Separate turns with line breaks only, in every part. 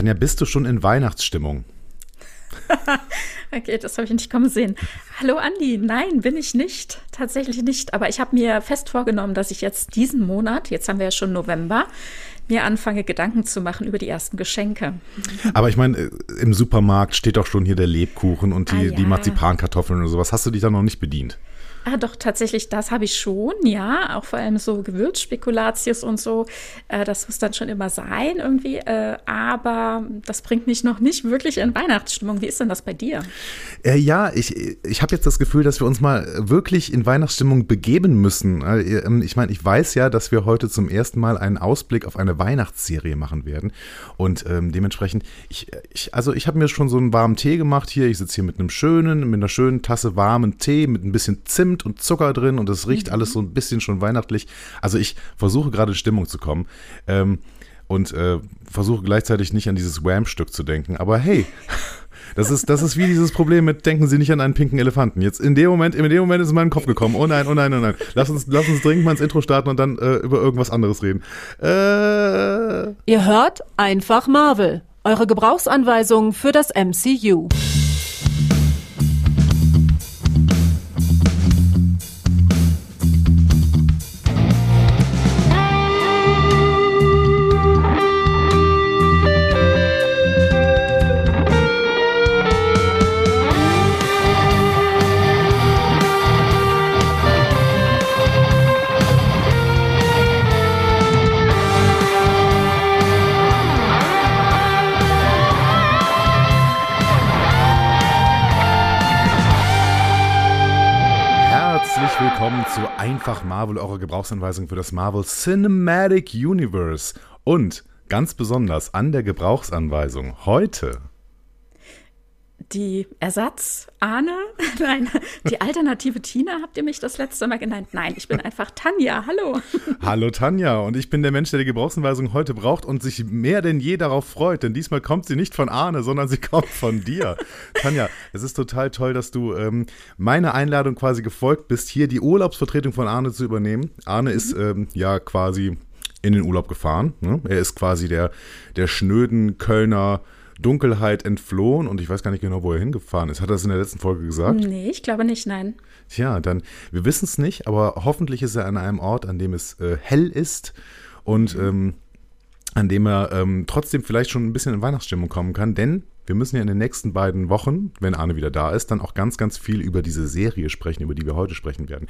Tanja, bist du schon in Weihnachtsstimmung?
okay, das habe ich nicht kommen sehen. Hallo Andi, nein, bin ich nicht. Tatsächlich nicht. Aber ich habe mir fest vorgenommen, dass ich jetzt diesen Monat, jetzt haben wir ja schon November, mir anfange, Gedanken zu machen über die ersten Geschenke.
Aber ich meine, äh, im Supermarkt steht doch schon hier der Lebkuchen und die, ah, ja. die Marzipankartoffeln und sowas. Hast du dich da noch nicht bedient?
Ah, doch, tatsächlich, das habe ich schon, ja. Auch vor allem so Gewürzspekulatius und so. Äh, das muss dann schon immer sein irgendwie. Äh, aber das bringt mich noch nicht wirklich in Weihnachtsstimmung. Wie ist denn das bei dir?
Äh, ja, ich, ich habe jetzt das Gefühl, dass wir uns mal wirklich in Weihnachtsstimmung begeben müssen. Äh, ähm, ich meine, ich weiß ja, dass wir heute zum ersten Mal einen Ausblick auf eine Weihnachtsserie machen werden. Und ähm, dementsprechend, ich, ich, also ich habe mir schon so einen warmen Tee gemacht hier. Ich sitze hier mit einem schönen, mit einer schönen Tasse warmen Tee, mit ein bisschen Zimt Zimt und Zucker drin und es riecht mhm. alles so ein bisschen schon weihnachtlich. Also ich versuche gerade in Stimmung zu kommen. Ähm, und äh, versuche gleichzeitig nicht an dieses Wham-Stück zu denken. Aber hey, das ist, das ist wie dieses Problem mit, denken Sie nicht an einen pinken Elefanten. Jetzt in dem Moment, in dem Moment ist es in meinen Kopf gekommen. Oh nein, oh nein, oh nein. Lass uns, lass uns dringend mal ins Intro starten und dann äh, über irgendwas anderes reden.
Äh, Ihr hört einfach Marvel. Eure Gebrauchsanweisung für das MCU.
Zu Einfach Marvel, eurer Gebrauchsanweisung für das Marvel Cinematic Universe. Und ganz besonders an der Gebrauchsanweisung heute
die Ersatz-Ahne, nein, die alternative Tina habt ihr mich das letzte Mal genannt. Nein, ich bin einfach Tanja. Hallo.
Hallo Tanja und ich bin der Mensch, der die Gebrauchsanweisung heute braucht und sich mehr denn je darauf freut, denn diesmal kommt sie nicht von Ahne, sondern sie kommt von dir. Tanja, es ist total toll, dass du ähm, meiner Einladung quasi gefolgt bist, hier die Urlaubsvertretung von Arne zu übernehmen. Arne mhm. ist ähm, ja quasi in den Urlaub gefahren. Ne? Er ist quasi der, der schnöden Kölner Dunkelheit entflohen und ich weiß gar nicht genau, wo er hingefahren ist. Hat er das in der letzten Folge gesagt?
Nee, ich glaube nicht, nein.
Tja, dann, wir wissen es nicht, aber hoffentlich ist er an einem Ort, an dem es äh, hell ist und ähm, an dem er ähm, trotzdem vielleicht schon ein bisschen in Weihnachtsstimmung kommen kann, denn wir müssen ja in den nächsten beiden Wochen, wenn Arne wieder da ist, dann auch ganz, ganz viel über diese Serie sprechen, über die wir heute sprechen werden.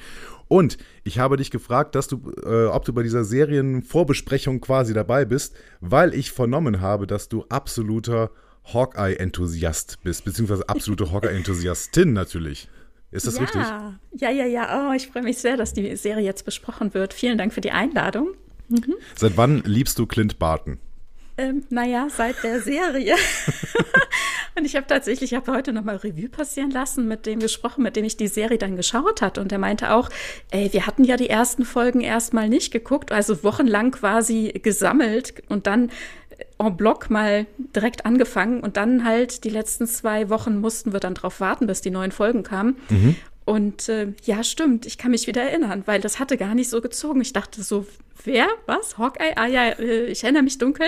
Und ich habe dich gefragt, dass du, äh, ob du bei dieser Serienvorbesprechung quasi dabei bist, weil ich vernommen habe, dass du absoluter Hawkeye-Enthusiast bist, beziehungsweise absolute Hawkeye-Enthusiastin natürlich. Ist das
ja.
richtig?
Ja, ja, ja. Oh, ich freue mich sehr, dass die Serie jetzt besprochen wird. Vielen Dank für die Einladung.
Mhm. Seit wann liebst du Clint Barton?
Ähm, naja, seit der Serie. und ich habe tatsächlich, ich habe heute nochmal Revue passieren lassen, mit dem gesprochen, mit dem ich die Serie dann geschaut hat. Und er meinte auch, ey, wir hatten ja die ersten Folgen erstmal nicht geguckt, also wochenlang quasi gesammelt und dann en bloc mal direkt angefangen und dann halt die letzten zwei Wochen mussten wir dann drauf warten, bis die neuen Folgen kamen. Mhm. Und äh, ja, stimmt, ich kann mich wieder erinnern, weil das hatte gar nicht so gezogen. Ich dachte so, wer? Was? Hawkeye? Ah ja, äh, ich erinnere mich dunkel.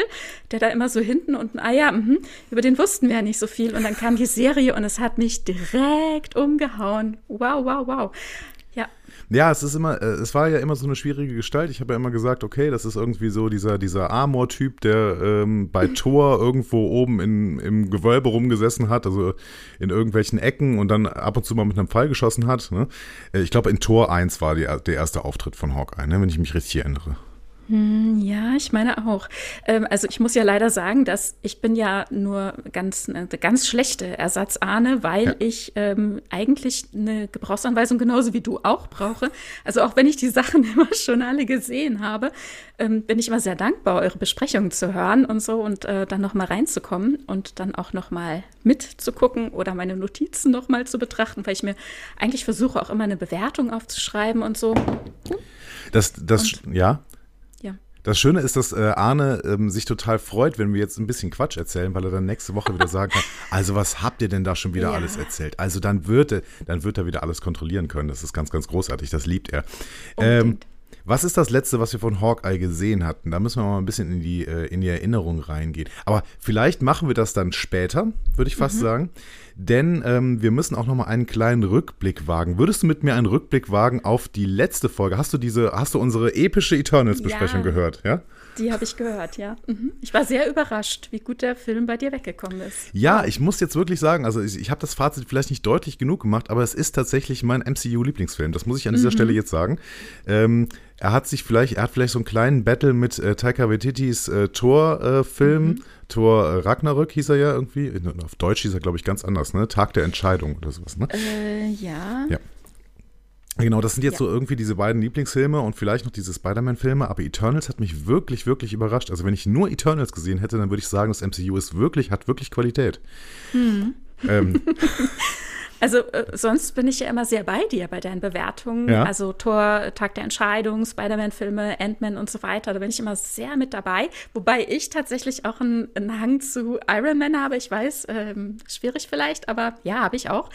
Der da immer so hinten unten, ah ja, mh, über den wussten wir ja nicht so viel. Und dann kam die Serie und es hat mich direkt umgehauen. Wow, wow, wow. Ja.
Es ist immer, äh, es war ja immer so eine schwierige Gestalt. Ich habe ja immer gesagt, okay, das ist irgendwie so dieser, dieser Amor-Typ, der ähm, bei Thor irgendwo oben in, im Gewölbe rumgesessen hat, also in irgendwelchen Ecken und dann ab und zu mal mit einem Pfeil geschossen hat. Ne? Äh, ich glaube, in Tor 1 war die, der erste Auftritt von Hawkeye, ne? wenn ich mich richtig erinnere.
Hm, ja, ich meine auch. Ähm, also ich muss ja leider sagen, dass ich bin ja nur ganz eine ganz schlechte Ersatzahne, weil ja. ich ähm, eigentlich eine Gebrauchsanweisung genauso wie du auch brauche. Also auch wenn ich die Sachen immer schon alle gesehen habe, ähm, bin ich immer sehr dankbar, eure Besprechungen zu hören und so und äh, dann noch mal reinzukommen und dann auch noch mal mitzugucken oder meine Notizen noch mal zu betrachten, weil ich mir eigentlich versuche auch immer eine Bewertung aufzuschreiben und so.
Das, das, und, ja. Das Schöne ist, dass äh, Arne ähm, sich total freut, wenn wir jetzt ein bisschen Quatsch erzählen, weil er dann nächste Woche wieder sagen kann, also was habt ihr denn da schon wieder ja. alles erzählt? Also dann wird, er, dann wird er wieder alles kontrollieren können. Das ist ganz, ganz großartig. Das liebt er. Ähm, Was ist das letzte, was wir von Hawkeye gesehen hatten? Da müssen wir mal ein bisschen in die, äh, in die Erinnerung reingehen. Aber vielleicht machen wir das dann später, würde ich fast mhm. sagen. Denn ähm, wir müssen auch noch mal einen kleinen Rückblick wagen. Würdest du mit mir einen Rückblick wagen auf die letzte Folge? Hast du diese, hast du unsere epische Eternals-Besprechung
ja.
gehört? Ja.
Die habe ich gehört, ja. Mhm. Ich war sehr überrascht, wie gut der Film bei dir weggekommen ist.
Ja, ich muss jetzt wirklich sagen, also ich, ich habe das Fazit vielleicht nicht deutlich genug gemacht, aber es ist tatsächlich mein MCU-Lieblingsfilm. Das muss ich an dieser mhm. Stelle jetzt sagen. Ähm, er hat sich vielleicht, er hat vielleicht so einen kleinen Battle mit äh, Taika Waititis äh, Thor-Film. Äh, mhm. Thor äh, Ragnarök hieß er ja irgendwie. Auf Deutsch hieß er, glaube ich, ganz anders, ne? Tag der Entscheidung oder sowas, ne?
Äh, ja.
Ja. Genau, das sind jetzt ja. so irgendwie diese beiden Lieblingsfilme und vielleicht noch diese Spider-Man-Filme, aber Eternals hat mich wirklich, wirklich überrascht. Also wenn ich nur Eternals gesehen hätte, dann würde ich sagen, das MCU ist wirklich, hat wirklich Qualität.
Hm. Ähm, Also äh, sonst bin ich ja immer sehr bei dir bei deinen Bewertungen. Ja. Also Tor, Tag der Entscheidung, Spider-Man-Filme, Ant-Man und so weiter. Da bin ich immer sehr mit dabei. Wobei ich tatsächlich auch einen, einen Hang zu Iron Man habe. Ich weiß, ähm, schwierig vielleicht, aber ja, habe ich auch.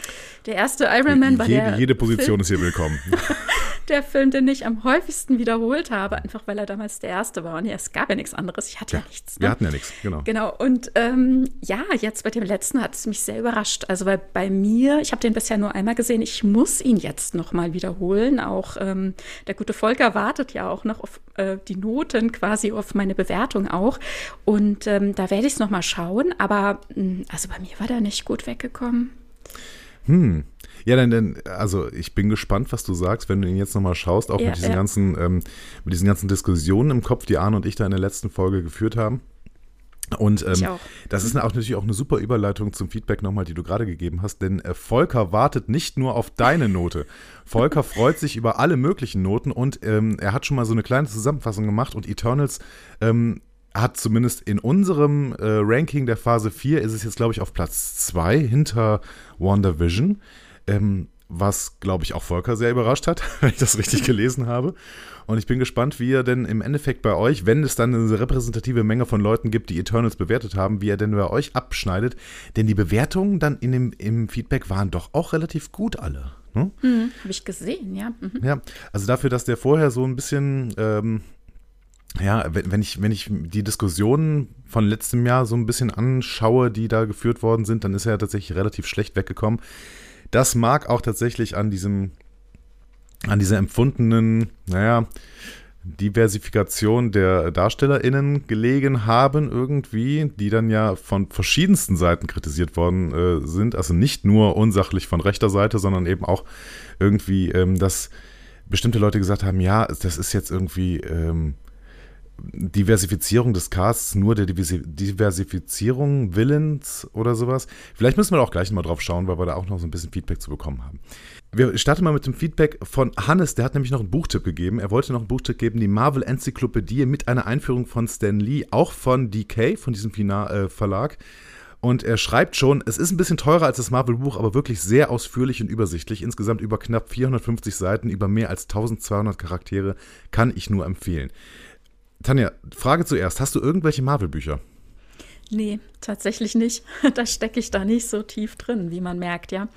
Der erste Iron Man war
jede,
der
Jede Position Film, ist hier willkommen.
der Film, den ich am häufigsten wiederholt habe, einfach weil er damals der erste war. Und ja, es gab ja nichts anderes. Ich hatte ja, ja nichts.
Ne? Wir hatten ja nichts, genau.
Genau. Und ähm, ja, jetzt bei dem letzten hat es mich sehr überrascht. Also weil bei mir, ich habe den bisher nur einmal gesehen. Ich muss ihn jetzt noch mal wiederholen. Auch ähm, der gute Volker wartet ja auch noch auf äh, die Noten, quasi auf meine Bewertung auch. Und ähm, da werde ich es noch mal schauen. Aber mh, hm, also bei mir war der nicht gut weggekommen.
Hm. Ja, dann, dann, also ich bin gespannt, was du sagst, wenn du ihn jetzt nochmal schaust, auch ja, mit diesen ja. ganzen, ähm, mit diesen ganzen Diskussionen im Kopf, die Arne und ich da in der letzten Folge geführt haben. Und ähm, das ist auch natürlich auch eine super Überleitung zum Feedback nochmal, die du gerade gegeben hast, denn äh, Volker wartet nicht nur auf deine Note. Volker freut sich über alle möglichen Noten und ähm, er hat schon mal so eine kleine Zusammenfassung gemacht und Eternals ähm, hat zumindest in unserem äh, Ranking der Phase 4 ist es jetzt, glaube ich, auf Platz 2 hinter WandaVision. Ähm, was, glaube ich, auch Volker sehr überrascht hat, wenn ich das richtig gelesen habe. Und ich bin gespannt, wie er denn im Endeffekt bei euch, wenn es dann eine repräsentative Menge von Leuten gibt, die Eternals bewertet haben, wie er denn bei euch abschneidet. Denn die Bewertungen dann in dem, im Feedback waren doch auch relativ gut alle.
Ne? Mhm, Habe ich gesehen, ja. Mhm.
Ja, also dafür, dass der vorher so ein bisschen, ähm, ja, wenn, wenn, ich, wenn ich die Diskussionen von letztem Jahr so ein bisschen anschaue, die da geführt worden sind, dann ist er tatsächlich relativ schlecht weggekommen. Das mag auch tatsächlich an diesem an dieser empfundenen, naja, Diversifikation der DarstellerInnen gelegen haben, irgendwie, die dann ja von verschiedensten Seiten kritisiert worden äh, sind. Also nicht nur unsachlich von rechter Seite, sondern eben auch irgendwie, ähm, dass bestimmte Leute gesagt haben, ja, das ist jetzt irgendwie ähm, Diversifizierung des Casts nur der Diversifizierung willens oder sowas. Vielleicht müssen wir auch gleich mal drauf schauen, weil wir da auch noch so ein bisschen Feedback zu bekommen haben. Wir starten mal mit dem Feedback von Hannes, der hat nämlich noch einen Buchtipp gegeben. Er wollte noch einen Buchtipp geben, die Marvel Enzyklopädie mit einer Einführung von Stan Lee, auch von DK, von diesem äh, Verlag. Und er schreibt schon, es ist ein bisschen teurer als das Marvel-Buch, aber wirklich sehr ausführlich und übersichtlich. Insgesamt über knapp 450 Seiten, über mehr als 1200 Charaktere, kann ich nur empfehlen. Tanja, Frage zuerst. Hast du irgendwelche Marvel-Bücher?
Nee, tatsächlich nicht. Da stecke ich da nicht so tief drin, wie man merkt, ja.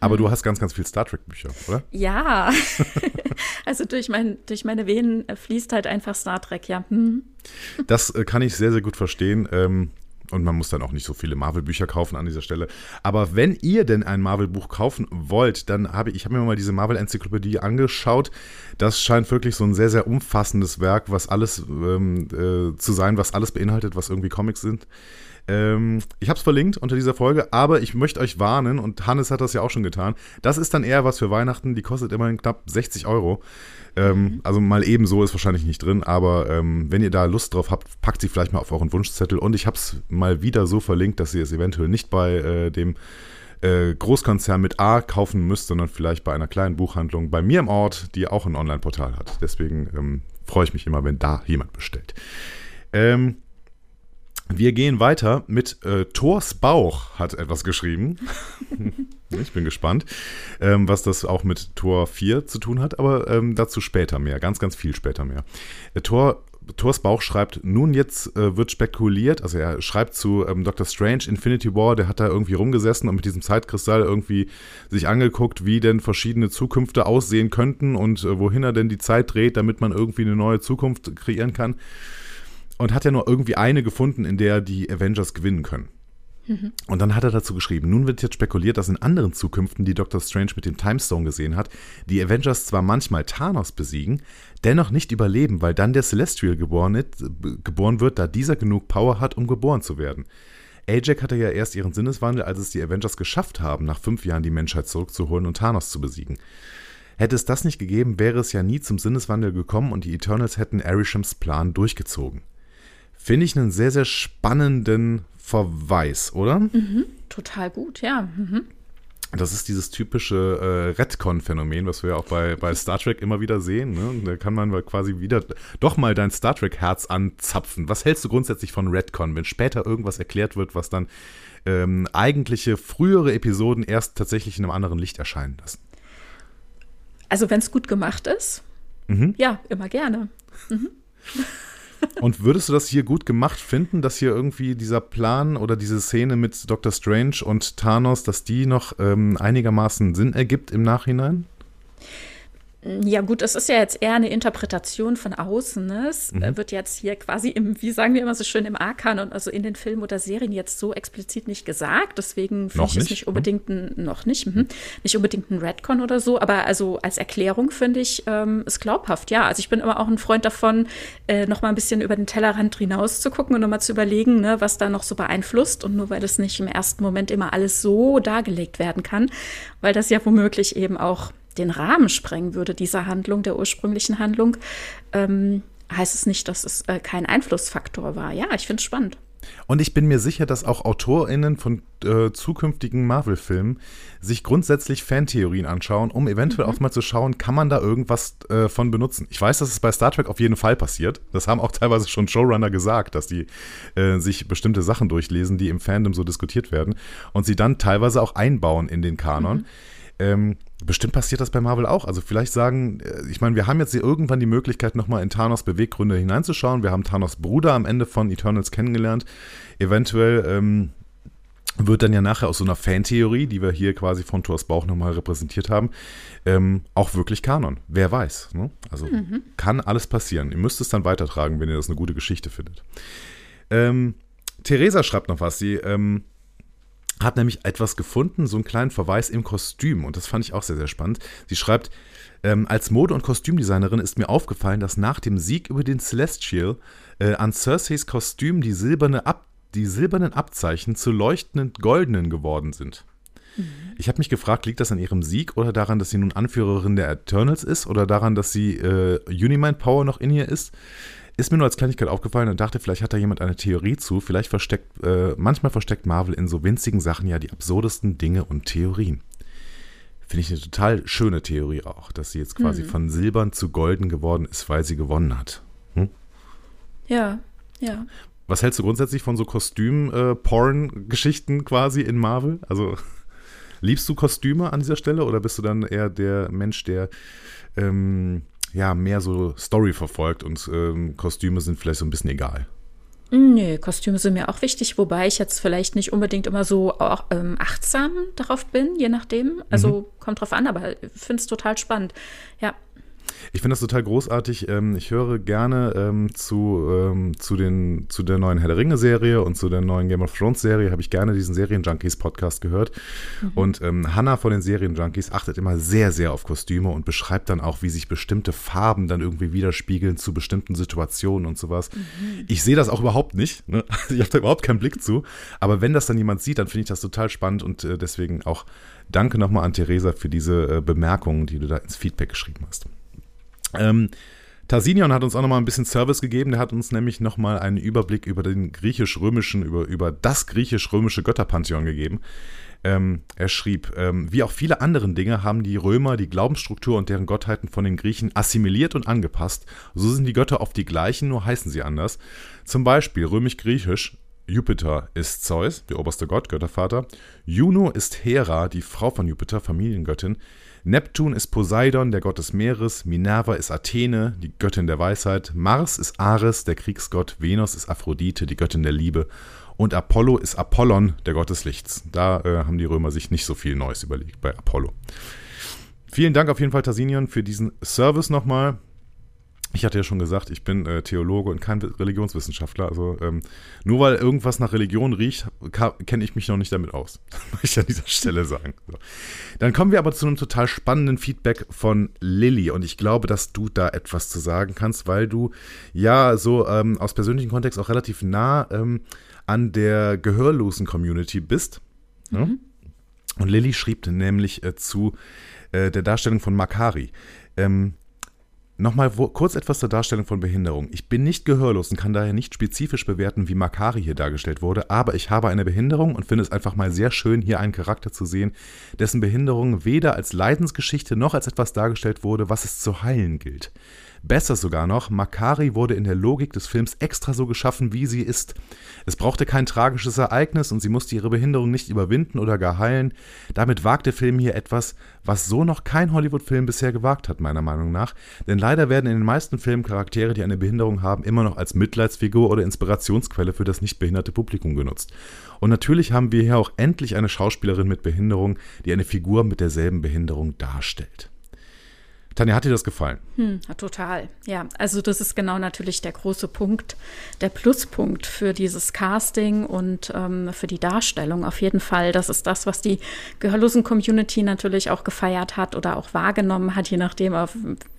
Aber du hast ganz, ganz viel Star Trek-Bücher, oder?
Ja. also durch, mein, durch meine Venen fließt halt einfach Star Trek, ja. Hm.
Das äh, kann ich sehr, sehr gut verstehen. Und man muss dann auch nicht so viele Marvel-Bücher kaufen an dieser Stelle. Aber wenn ihr denn ein Marvel-Buch kaufen wollt, dann habe ich, ich habe mir mal diese Marvel-Enzyklopädie angeschaut. Das scheint wirklich so ein sehr, sehr umfassendes Werk, was alles ähm, äh, zu sein, was alles beinhaltet, was irgendwie Comics sind. Ähm, ich habe es verlinkt unter dieser Folge, aber ich möchte euch warnen, und Hannes hat das ja auch schon getan, das ist dann eher was für Weihnachten, die kostet immerhin knapp 60 Euro. Ähm, mhm. Also mal ebenso ist wahrscheinlich nicht drin, aber ähm, wenn ihr da Lust drauf habt, packt sie vielleicht mal auf euren Wunschzettel. Und ich habe es mal wieder so verlinkt, dass ihr es eventuell nicht bei äh, dem äh, Großkonzern mit A kaufen müsst, sondern vielleicht bei einer kleinen Buchhandlung bei mir im Ort, die auch ein Online-Portal hat. Deswegen ähm, freue ich mich immer, wenn da jemand bestellt. Ähm, wir gehen weiter mit äh, Thors Bauch hat etwas geschrieben. ich bin gespannt, ähm, was das auch mit Tor 4 zu tun hat, aber ähm, dazu später mehr, ganz, ganz viel später mehr. Äh, Tor Thors Bauch schreibt, nun jetzt äh, wird spekuliert, also er schreibt zu ähm, Dr. Strange Infinity War, der hat da irgendwie rumgesessen und mit diesem Zeitkristall irgendwie sich angeguckt, wie denn verschiedene Zukünfte aussehen könnten und äh, wohin er denn die Zeit dreht, damit man irgendwie eine neue Zukunft kreieren kann. Und hat ja nur irgendwie eine gefunden, in der die Avengers gewinnen können. Und dann hat er dazu geschrieben, nun wird jetzt spekuliert, dass in anderen Zukünften, die Doctor Strange mit dem Timestone gesehen hat, die Avengers zwar manchmal Thanos besiegen, dennoch nicht überleben, weil dann der Celestial geboren, geboren wird, da dieser genug Power hat, um geboren zu werden. Ajax hatte ja erst ihren Sinneswandel, als es die Avengers geschafft haben, nach fünf Jahren die Menschheit zurückzuholen und Thanos zu besiegen. Hätte es das nicht gegeben, wäre es ja nie zum Sinneswandel gekommen und die Eternals hätten Arishams Plan durchgezogen. Finde ich einen sehr, sehr spannenden Verweis, oder?
Mhm, total gut, ja. Mhm.
Das ist dieses typische äh, Redcon-Phänomen, was wir ja auch bei, bei Star Trek immer wieder sehen. Ne? Da kann man quasi wieder doch mal dein Star Trek-Herz anzapfen. Was hältst du grundsätzlich von Redcon, wenn später irgendwas erklärt wird, was dann ähm, eigentliche frühere Episoden erst tatsächlich in einem anderen Licht erscheinen lassen?
Also wenn es gut gemacht ist, mhm. ja, immer gerne. Mhm.
Und würdest du das hier gut gemacht finden, dass hier irgendwie dieser Plan oder diese Szene mit Dr. Strange und Thanos, dass die noch ähm, einigermaßen Sinn ergibt im Nachhinein?
Ja, gut, es ist ja jetzt eher eine Interpretation von außen. Ne? Es mhm. wird jetzt hier quasi im, wie sagen wir immer so schön, im Arkan und also in den Filmen oder Serien jetzt so explizit nicht gesagt. Deswegen finde ich es nicht unbedingt ein, noch nicht, mhm. nicht unbedingt ein Redcon oder so. Aber also als Erklärung finde ich ähm, es glaubhaft. Ja, also ich bin immer auch ein Freund davon, äh, noch mal ein bisschen über den Tellerrand hinaus zu gucken und nochmal zu überlegen, ne, was da noch so beeinflusst. Und nur weil das nicht im ersten Moment immer alles so dargelegt werden kann, weil das ja womöglich eben auch den Rahmen sprengen würde, dieser Handlung, der ursprünglichen Handlung, ähm, heißt es nicht, dass es äh, kein Einflussfaktor war. Ja, ich finde es spannend.
Und ich bin mir sicher, dass auch AutorInnen von äh, zukünftigen Marvel-Filmen sich grundsätzlich Fantheorien anschauen, um eventuell mhm. auch mal zu schauen, kann man da irgendwas äh, von benutzen. Ich weiß, dass es bei Star Trek auf jeden Fall passiert. Das haben auch teilweise schon Showrunner gesagt, dass die äh, sich bestimmte Sachen durchlesen, die im Fandom so diskutiert werden und sie dann teilweise auch einbauen in den Kanon. Mhm. Ähm, bestimmt passiert das bei Marvel auch. Also vielleicht sagen, äh, ich meine, wir haben jetzt hier irgendwann die Möglichkeit, nochmal in Thanos Beweggründe hineinzuschauen. Wir haben Thanos Bruder am Ende von Eternals kennengelernt. Eventuell ähm, wird dann ja nachher aus so einer Fantheorie, die wir hier quasi von Thors Bauch nochmal repräsentiert haben, ähm, auch wirklich Kanon. Wer weiß. Ne? Also mhm. kann alles passieren. Ihr müsst es dann weitertragen, wenn ihr das eine gute Geschichte findet. Ähm, Theresa schreibt noch was. Sie ähm, hat nämlich etwas gefunden, so einen kleinen Verweis im Kostüm. Und das fand ich auch sehr, sehr spannend. Sie schreibt, ähm, als Mode- und Kostümdesignerin ist mir aufgefallen, dass nach dem Sieg über den Celestial äh, an Cerseis Kostüm die, silberne Ab die silbernen Abzeichen zu leuchtenden goldenen geworden sind. Mhm. Ich habe mich gefragt, liegt das an ihrem Sieg oder daran, dass sie nun Anführerin der Eternals ist oder daran, dass sie äh, Unimind Power noch in ihr ist? Ist mir nur als Kleinigkeit aufgefallen und dachte, vielleicht hat da jemand eine Theorie zu. Vielleicht versteckt, äh, manchmal versteckt Marvel in so winzigen Sachen ja die absurdesten Dinge und Theorien. Finde ich eine total schöne Theorie auch, dass sie jetzt quasi mhm. von silbern zu golden geworden ist, weil sie gewonnen hat. Hm?
Ja, ja.
Was hältst du grundsätzlich von so Kostüm-Porn-Geschichten äh, quasi in Marvel? Also liebst du Kostüme an dieser Stelle oder bist du dann eher der Mensch, der ähm, ja mehr so Story verfolgt und ähm, Kostüme sind vielleicht so ein bisschen egal.
Nee, Kostüme sind mir auch wichtig, wobei ich jetzt vielleicht nicht unbedingt immer so auch, ähm, achtsam darauf bin, je nachdem. Also mhm. kommt drauf an, aber ich finde es total spannend. Ja.
Ich finde das total großartig. Ähm, ich höre gerne ähm, zu, ähm, zu, den, zu der neuen Herr der Ringe-Serie und zu der neuen Game of Thrones-Serie, habe ich gerne diesen Serien-Junkies-Podcast gehört. Mhm. Und ähm, Hannah von den Serien-Junkies achtet immer sehr, sehr auf Kostüme und beschreibt dann auch, wie sich bestimmte Farben dann irgendwie widerspiegeln zu bestimmten Situationen und sowas. Mhm. Ich sehe das auch überhaupt nicht. Ne? Ich habe da überhaupt keinen Blick zu. Aber wenn das dann jemand sieht, dann finde ich das total spannend und äh, deswegen auch danke nochmal an Theresa für diese äh, Bemerkungen, die du da ins Feedback geschrieben hast. Ähm, Tarsinion hat uns auch nochmal ein bisschen Service gegeben. Der hat uns nämlich nochmal einen Überblick über den griechisch-römischen, über, über das griechisch-römische Götterpantheon gegeben. Ähm, er schrieb, ähm, wie auch viele andere Dinge haben die Römer die Glaubensstruktur und deren Gottheiten von den Griechen assimiliert und angepasst. So sind die Götter oft die gleichen, nur heißen sie anders. Zum Beispiel römisch-griechisch Jupiter ist Zeus, der oberste Gott, Göttervater. Juno ist Hera, die Frau von Jupiter, Familiengöttin. Neptun ist Poseidon, der Gott des Meeres. Minerva ist Athene, die Göttin der Weisheit. Mars ist Ares, der Kriegsgott. Venus ist Aphrodite, die Göttin der Liebe. Und Apollo ist Apollon, der Gott des Lichts. Da äh, haben die Römer sich nicht so viel Neues überlegt bei Apollo. Vielen Dank auf jeden Fall, Tassinian, für diesen Service nochmal. Ich hatte ja schon gesagt, ich bin äh, Theologe und kein Religionswissenschaftler. Also ähm, nur weil irgendwas nach Religion riecht, kenne ich mich noch nicht damit aus. Möchte ich an dieser Stelle sagen. So. Dann kommen wir aber zu einem total spannenden Feedback von Lilly. Und ich glaube, dass du da etwas zu sagen kannst, weil du ja so ähm, aus persönlichem Kontext auch relativ nah ähm, an der gehörlosen Community bist. Ne? Mhm. Ja? Und Lilly schrieb nämlich äh, zu äh, der Darstellung von Makari. Ähm, Nochmal wo, kurz etwas zur Darstellung von Behinderung. Ich bin nicht gehörlos und kann daher nicht spezifisch bewerten, wie Makari hier dargestellt wurde, aber ich habe eine Behinderung und finde es einfach mal sehr schön, hier einen Charakter zu sehen, dessen Behinderung weder als Leidensgeschichte noch als etwas dargestellt wurde, was es zu heilen gilt. Besser sogar noch, Makari wurde in der Logik des Films extra so geschaffen, wie sie ist. Es brauchte kein tragisches Ereignis und sie musste ihre Behinderung nicht überwinden oder gar heilen. Damit wagt der Film hier etwas, was so noch kein Hollywood-Film bisher gewagt hat, meiner Meinung nach. Denn leider werden in den meisten Filmen Charaktere, die eine Behinderung haben, immer noch als Mitleidsfigur oder Inspirationsquelle für das nicht behinderte Publikum genutzt. Und natürlich haben wir hier auch endlich eine Schauspielerin mit Behinderung, die eine Figur mit derselben Behinderung darstellt. Tanja, hat dir das gefallen?
Hm, total. Ja, also das ist genau natürlich der große Punkt, der Pluspunkt für dieses Casting und ähm, für die Darstellung auf jeden Fall. Das ist das, was die Gehörlosen-Community natürlich auch gefeiert hat oder auch wahrgenommen hat, je nachdem, wer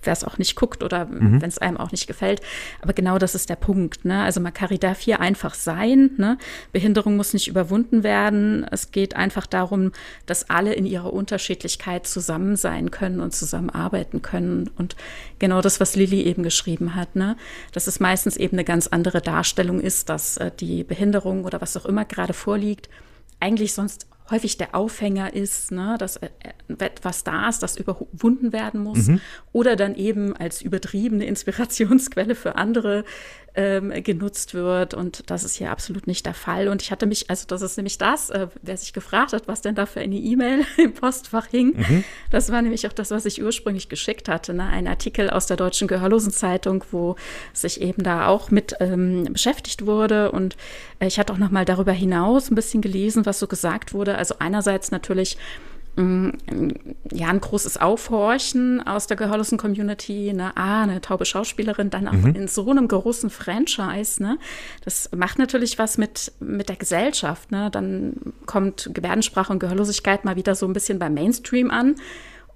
es auch nicht guckt oder mhm. wenn es einem auch nicht gefällt. Aber genau das ist der Punkt. Ne? Also man kann darf hier einfach sein. Ne? Behinderung muss nicht überwunden werden. Es geht einfach darum, dass alle in ihrer Unterschiedlichkeit zusammen sein können und zusammenarbeiten können können. Und genau das, was Lilly eben geschrieben hat, ne? dass es meistens eben eine ganz andere Darstellung ist, dass äh, die Behinderung oder was auch immer gerade vorliegt, eigentlich sonst häufig der Aufhänger ist, ne, dass äh, etwas da ist, das überwunden werden muss, mhm. oder dann eben als übertriebene Inspirationsquelle für andere ähm, genutzt wird. Und das ist hier absolut nicht der Fall. Und ich hatte mich, also das ist nämlich das, äh, wer sich gefragt hat, was denn da für eine E-Mail im Postfach hing. Mhm. Das war nämlich auch das, was ich ursprünglich geschickt hatte. Ne? Ein Artikel aus der Deutschen Gehörlosenzeitung, wo sich eben da auch mit ähm, beschäftigt wurde. Und äh, ich hatte auch noch mal darüber hinaus ein bisschen gelesen, was so gesagt wurde. Also einerseits natürlich ja, ein großes Aufhorchen aus der gehörlosen Community, ne, ah, eine taube Schauspielerin, dann auch mhm. in so einem großen Franchise, ne, das macht natürlich was mit, mit der Gesellschaft, ne, dann kommt Gebärdensprache und Gehörlosigkeit mal wieder so ein bisschen beim Mainstream an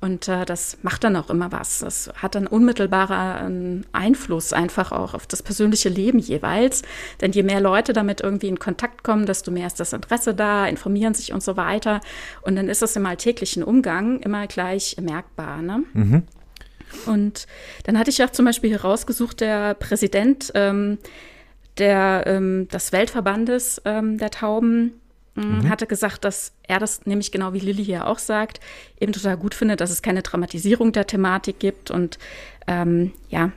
und äh, das macht dann auch immer was. Das hat dann unmittelbarer Einfluss einfach auch auf das persönliche Leben jeweils. Denn je mehr Leute damit irgendwie in Kontakt kommen, desto mehr ist das Interesse da, informieren sich und so weiter. Und dann ist das im alltäglichen Umgang immer gleich merkbar. Ne? Mhm. Und dann hatte ich auch zum Beispiel herausgesucht, der Präsident ähm, der, ähm, des Weltverbandes ähm, der Tauben, Mhm. hatte gesagt, dass er das nämlich genau wie Lilly hier auch sagt, eben total gut findet, dass es keine Dramatisierung der Thematik gibt und ähm, ja,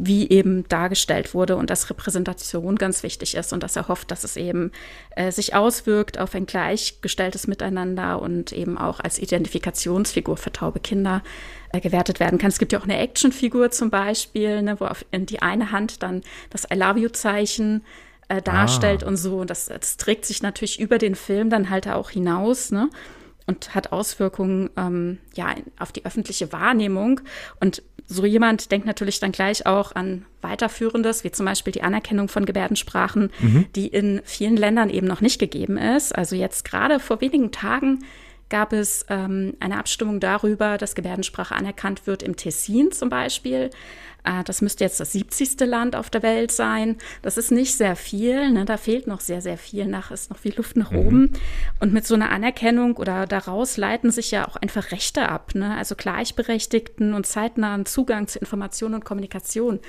wie eben dargestellt wurde und dass Repräsentation ganz wichtig ist und dass er hofft, dass es eben äh, sich auswirkt auf ein gleichgestelltes Miteinander und eben auch als Identifikationsfigur für taube Kinder äh, gewertet werden kann. Es gibt ja auch eine Actionfigur zum Beispiel, ne, wo auf, in die eine Hand dann das I love you Zeichen äh, darstellt ah. und so. Und das, das, trägt sich natürlich über den Film dann halt auch hinaus, ne? Und hat Auswirkungen ähm, ja, auf die öffentliche Wahrnehmung. Und so jemand denkt natürlich dann gleich auch an weiterführendes, wie zum Beispiel die Anerkennung von Gebärdensprachen, mhm. die in vielen Ländern eben noch nicht gegeben ist. Also jetzt gerade vor wenigen Tagen gab es ähm, eine Abstimmung darüber, dass Gebärdensprache anerkannt wird im Tessin zum Beispiel. Äh, das müsste jetzt das 70. Land auf der Welt sein. Das ist nicht sehr viel. Ne? Da fehlt noch sehr, sehr viel. Nach ist noch viel Luft nach mhm. oben. Und mit so einer Anerkennung oder daraus leiten sich ja auch einfach Rechte ab. Ne? Also gleichberechtigten und zeitnahen Zugang zu Information und Kommunikation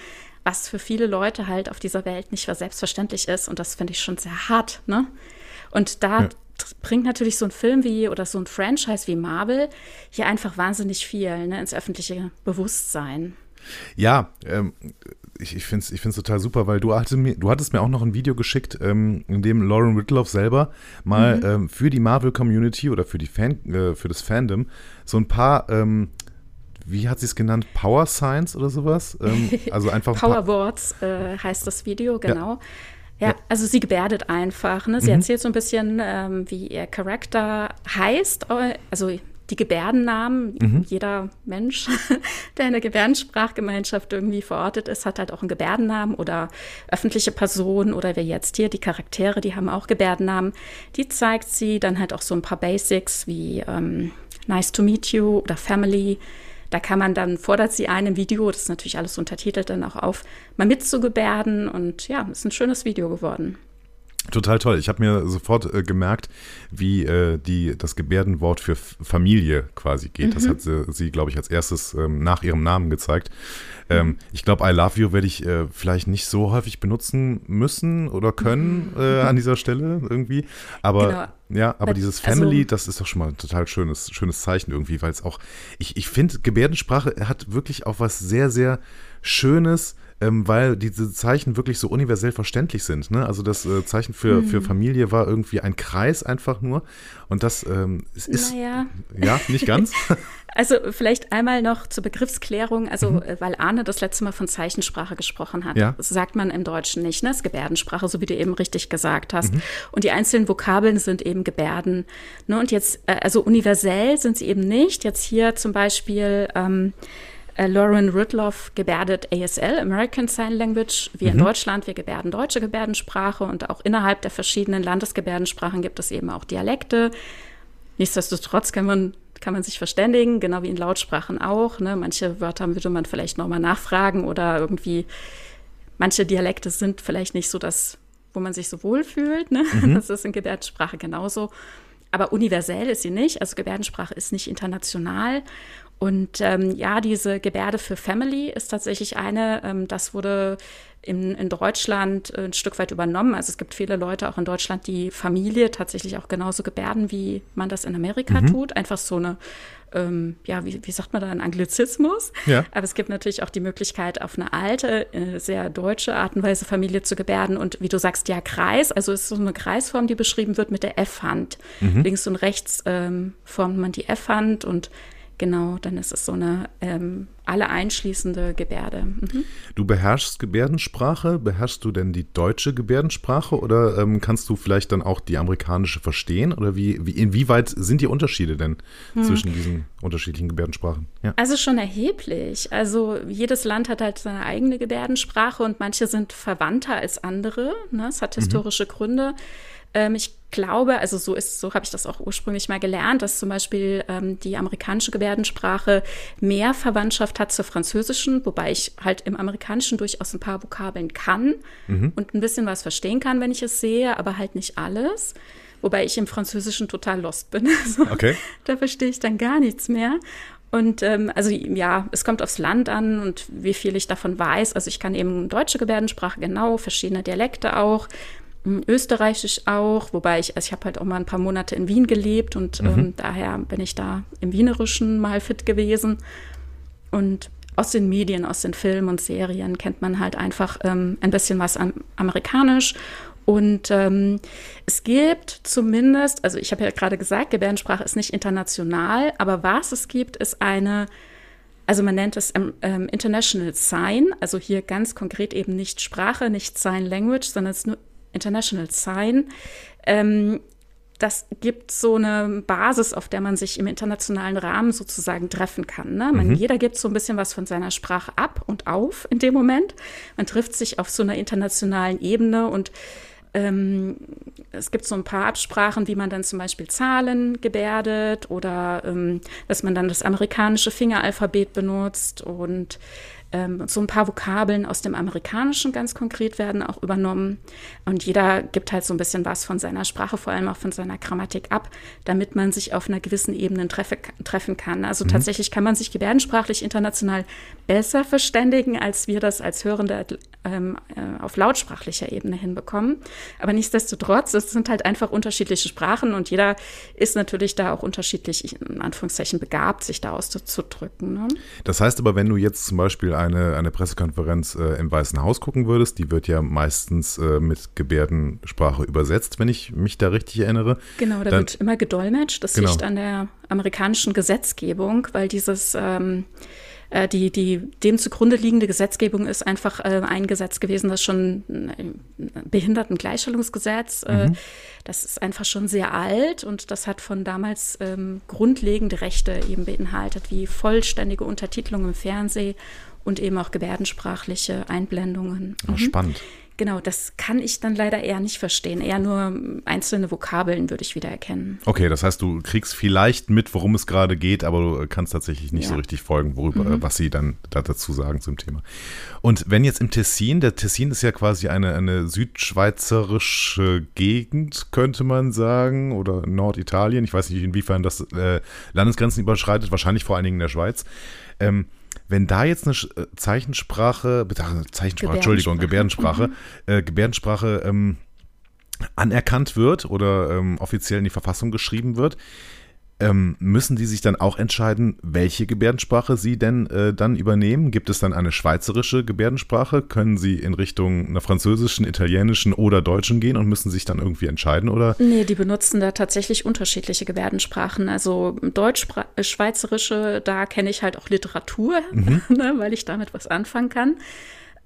was für viele Leute halt auf dieser Welt nicht selbstverständlich ist. Und das finde ich schon sehr hart. Ne? Und da ja. bringt natürlich so ein Film wie oder so ein Franchise wie Marvel hier einfach wahnsinnig viel ne, ins öffentliche Bewusstsein.
Ja, ähm, ich, ich finde es ich find's total super, weil du, hatte mir, du hattest mir auch noch ein Video geschickt, ähm, in dem Lauren Ridloff selber mal mhm. ähm, für die Marvel-Community oder für, die Fan, äh, für das Fandom so ein paar, ähm, wie hat sie es genannt, Power Science oder sowas? Ähm,
also einfach Power Words äh, heißt das Video, genau. Ja. Ja, ja, also sie gebärdet einfach. Ne? Sie mhm. erzählt so ein bisschen, ähm, wie ihr Charakter heißt. Also die Gebärdennamen. Mhm. Jeder Mensch, der in der Gebärdensprachgemeinschaft irgendwie verortet ist, hat halt auch einen Gebärdennamen oder öffentliche Personen oder wer jetzt hier, die Charaktere, die haben auch Gebärdennamen. Die zeigt sie dann halt auch so ein paar Basics wie ähm, Nice to meet you oder Family. Da kann man dann, fordert sie einen im Video, das ist natürlich alles untertitelt dann auch auf, mal mitzugebärden und ja, ist ein schönes Video geworden.
Total toll. Ich habe mir sofort äh, gemerkt, wie äh, die, das Gebärdenwort für Familie quasi geht. Mhm. Das hat sie, sie glaube ich, als erstes ähm, nach ihrem Namen gezeigt. Ähm, mhm. ich glaube, I love you werde ich äh, vielleicht nicht so häufig benutzen müssen oder können mhm. äh, an dieser Stelle irgendwie. Aber genau. ja, aber dieses also Family, also, das ist doch schon mal ein total schönes, schönes Zeichen irgendwie, weil es auch, ich, ich finde, Gebärdensprache hat wirklich auch was sehr, sehr Schönes ähm, weil diese Zeichen wirklich so universell verständlich sind. Ne? Also das äh, Zeichen für, mhm. für Familie war irgendwie ein Kreis einfach nur. Und das ähm, ist naja. ja nicht ganz.
Also vielleicht einmal noch zur Begriffsklärung, also mhm. Äh, weil Arne das letzte Mal von Zeichensprache gesprochen hat. Ja. Das sagt man im Deutschen nicht, ne? Das ist Gebärdensprache, so wie du eben richtig gesagt hast. Mhm. Und die einzelnen Vokabeln sind eben Gebärden. Ne? Und jetzt, äh, also universell sind sie eben nicht. Jetzt hier zum Beispiel ähm, äh, Lauren Ridloff gebärdet ASL, American Sign Language, wie mhm. in Deutschland. Wir gebärden deutsche Gebärdensprache und auch innerhalb der verschiedenen Landesgebärdensprachen gibt es eben auch Dialekte. Nichtsdestotrotz kann man, kann man sich verständigen, genau wie in Lautsprachen auch. Ne? Manche Wörter würde man vielleicht nochmal nachfragen oder irgendwie, manche Dialekte sind vielleicht nicht so das, wo man sich so wohl fühlt. Ne? Mhm. Das ist in Gebärdensprache genauso. Aber universell ist sie nicht. Also Gebärdensprache ist nicht international. Und ähm, ja, diese Gebärde für Family ist tatsächlich eine, ähm, das wurde in, in Deutschland ein Stück weit übernommen. Also es gibt viele Leute auch in Deutschland, die Familie tatsächlich auch genauso gebärden, wie man das in Amerika mhm. tut. Einfach so eine, ähm, ja, wie, wie sagt man da, ein Anglizismus. Ja. Aber es gibt natürlich auch die Möglichkeit, auf eine alte, äh, sehr deutsche Art und Weise Familie zu gebärden. Und wie du sagst, ja, Kreis, also es ist so eine Kreisform, die beschrieben wird mit der F-Hand. Mhm. Links und rechts ähm, formt man die F-Hand und Genau, dann ist es so eine ähm, alle einschließende Gebärde. Mhm.
Du beherrschst Gebärdensprache. Beherrschst du denn die deutsche Gebärdensprache oder ähm, kannst du vielleicht dann auch die amerikanische verstehen? Oder wie, wie inwieweit sind die Unterschiede denn hm. zwischen diesen unterschiedlichen Gebärdensprachen?
Ja. Also schon erheblich. Also jedes Land hat halt seine eigene Gebärdensprache und manche sind verwandter als andere. Ne? Es hat mhm. historische mhm. Gründe. Ähm, ich glaube, also so ist, so habe ich das auch ursprünglich mal gelernt, dass zum Beispiel ähm, die amerikanische Gebärdensprache mehr Verwandtschaft hat zur französischen, wobei ich halt im Amerikanischen durchaus ein paar Vokabeln kann mhm. und ein bisschen was verstehen kann, wenn ich es sehe, aber halt nicht alles. Wobei ich im Französischen total lost bin. Also, okay. Da verstehe ich dann gar nichts mehr. Und ähm, also ja, es kommt aufs Land an und wie viel ich davon weiß. Also ich kann eben deutsche Gebärdensprache genau, verschiedene Dialekte auch. Österreichisch auch, wobei ich, also ich habe halt auch mal ein paar Monate in Wien gelebt und mhm. ähm, daher bin ich da im Wienerischen mal fit gewesen. Und aus den Medien, aus den Filmen und Serien kennt man halt einfach ähm, ein bisschen was an amerikanisch. Und ähm, es gibt zumindest, also ich habe ja gerade gesagt, Gebärdensprache ist nicht international, aber was es gibt, ist eine also man nennt es ähm, ähm International Sign, also hier ganz konkret eben nicht Sprache, nicht Sign Language, sondern es ist nur International Sign. Ähm, das gibt so eine Basis, auf der man sich im internationalen Rahmen sozusagen treffen kann. Ne? Man, mhm. Jeder gibt so ein bisschen was von seiner Sprache ab und auf in dem Moment. Man trifft sich auf so einer internationalen Ebene und ähm, es gibt so ein paar Absprachen, wie man dann zum Beispiel Zahlen gebärdet oder ähm, dass man dann das amerikanische Fingeralphabet benutzt und ähm, so ein paar Vokabeln aus dem Amerikanischen ganz konkret werden auch übernommen. Und jeder gibt halt so ein bisschen was von seiner Sprache, vor allem auch von seiner Grammatik ab, damit man sich auf einer gewissen Ebene treffe, treffen kann. Also mhm. tatsächlich kann man sich gebärdensprachlich international besser verständigen, als wir das als Hörende ähm, äh, auf lautsprachlicher Ebene hinbekommen. Aber nichtsdestotrotz, es sind halt einfach unterschiedliche Sprachen und jeder ist natürlich da auch unterschiedlich, in Anführungszeichen, begabt, sich da auszudrücken. Ne?
Das heißt aber, wenn du jetzt zum Beispiel eine, eine Pressekonferenz äh, im Weißen Haus gucken würdest, die wird ja meistens äh, mit Gebärdensprache übersetzt, wenn ich mich da richtig erinnere.
Genau, da Dann, wird immer gedolmetscht. Das genau. liegt an der amerikanischen Gesetzgebung, weil dieses ähm, äh, die, die dem zugrunde liegende Gesetzgebung ist einfach äh, ein Gesetz gewesen, das schon ein Behindertengleichstellungsgesetz, äh, mhm. das ist einfach schon sehr alt und das hat von damals ähm, grundlegende Rechte eben beinhaltet, wie vollständige Untertitelung im Fernsehen und eben auch gebärdensprachliche Einblendungen.
Oh, mhm. Spannend.
Genau, das kann ich dann leider eher nicht verstehen. Eher nur einzelne Vokabeln würde ich wieder erkennen.
Okay, das heißt, du kriegst vielleicht mit, worum es gerade geht, aber du kannst tatsächlich nicht ja. so richtig folgen, worüber, mhm. was sie dann da dazu sagen zum Thema. Und wenn jetzt im Tessin, der Tessin ist ja quasi eine, eine südschweizerische Gegend, könnte man sagen, oder Norditalien. Ich weiß nicht, inwiefern das äh, Landesgrenzen überschreitet, wahrscheinlich vor allen Dingen in der Schweiz. Ähm, wenn da jetzt eine äh, Zeichensprache, Zeichensprache, Entschuldigung, Gebärdensprache, mhm. äh, Gebärdensprache ähm, anerkannt wird oder ähm, offiziell in die Verfassung geschrieben wird, ähm, müssen die sich dann auch entscheiden, welche Gebärdensprache sie denn äh, dann übernehmen? Gibt es dann eine schweizerische Gebärdensprache? Können sie in Richtung einer französischen, italienischen oder deutschen gehen und müssen sich dann irgendwie entscheiden? Oder?
Nee, die benutzen da tatsächlich unterschiedliche Gebärdensprachen. Also deutsch-schweizerische, äh, da kenne ich halt auch Literatur, mhm. ne, weil ich damit was anfangen kann.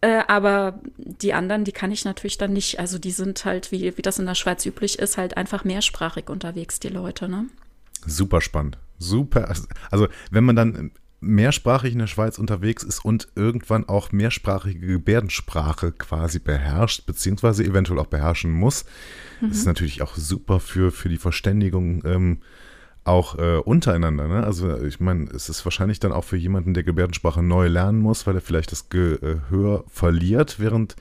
Äh, aber die anderen, die kann ich natürlich dann nicht. Also die sind halt, wie, wie das in der Schweiz üblich ist, halt einfach mehrsprachig unterwegs, die Leute. Ne?
Super spannend. Super. Also, wenn man dann mehrsprachig in der Schweiz unterwegs ist und irgendwann auch mehrsprachige Gebärdensprache quasi beherrscht, beziehungsweise eventuell auch beherrschen muss, mhm. ist natürlich auch super für, für die Verständigung ähm, auch äh, untereinander. Ne? Also ich meine, es ist wahrscheinlich dann auch für jemanden, der Gebärdensprache neu lernen muss, weil er vielleicht das Gehör verliert während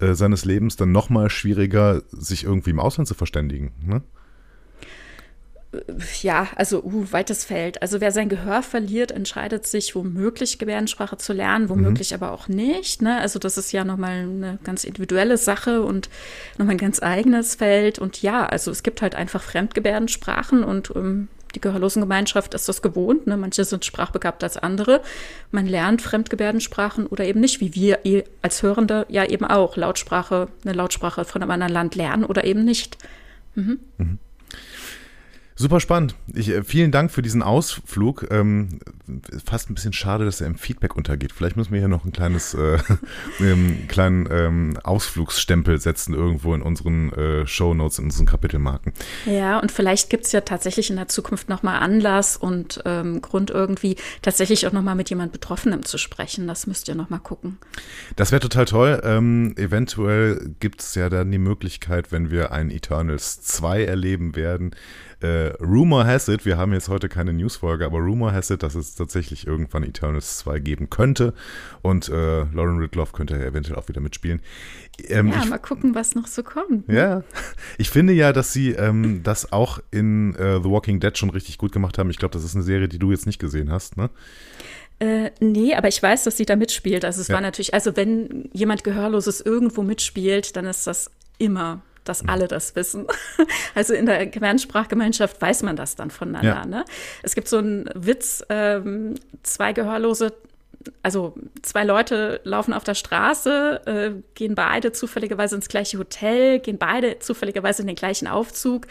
äh, seines Lebens, dann nochmal schwieriger, sich irgendwie im Ausland zu verständigen. Ne?
Ja, also uh, weites Feld. Also wer sein Gehör verliert, entscheidet sich womöglich Gebärdensprache zu lernen, womöglich mhm. aber auch nicht. Ne? Also das ist ja nochmal eine ganz individuelle Sache und nochmal ein ganz eigenes Feld. Und ja, also es gibt halt einfach Fremdgebärdensprachen und ähm, die Gehörlosengemeinschaft ist das gewohnt. Ne? Manche sind sprachbegabt als andere. Man lernt Fremdgebärdensprachen oder eben nicht, wie wir als Hörende ja eben auch Lautsprache, eine Lautsprache von einem anderen Land lernen oder eben nicht. Mhm. Mhm.
Super spannend. Ich, äh, vielen Dank für diesen Ausflug. Ähm, fast ein bisschen schade, dass er im Feedback untergeht. Vielleicht müssen wir hier noch ein kleines, äh, einen kleinen ähm, Ausflugsstempel setzen irgendwo in unseren äh, Shownotes, in unseren Kapitelmarken.
Ja, und vielleicht gibt es ja tatsächlich in der Zukunft nochmal Anlass und ähm, Grund irgendwie tatsächlich auch nochmal mit jemand Betroffenem zu sprechen. Das müsst ihr nochmal gucken.
Das wäre total toll. Ähm, eventuell gibt es ja dann die Möglichkeit, wenn wir ein Eternals 2 erleben werden, äh, Rumor has it, wir haben jetzt heute keine Newsfolge, aber Rumor has it, dass es tatsächlich irgendwann Eternals 2 geben könnte. Und äh, Lauren Ridloff könnte ja eventuell auch wieder mitspielen.
Ähm, ja, ich, mal gucken, was noch so kommt.
Ne? Ja, ich finde ja, dass sie ähm, das auch in äh, The Walking Dead schon richtig gut gemacht haben. Ich glaube, das ist eine Serie, die du jetzt nicht gesehen hast, ne?
Äh, nee, aber ich weiß, dass sie da mitspielt. Also es ja. war natürlich, also wenn jemand Gehörloses irgendwo mitspielt, dann ist das immer dass alle das wissen. Also in der Gebärdensprachgemeinschaft weiß man das dann voneinander. Ja. Ne? Es gibt so einen Witz, ähm, zwei Gehörlose also zwei Leute laufen auf der Straße, äh, gehen beide zufälligerweise ins gleiche Hotel, gehen beide zufälligerweise in den gleichen Aufzug.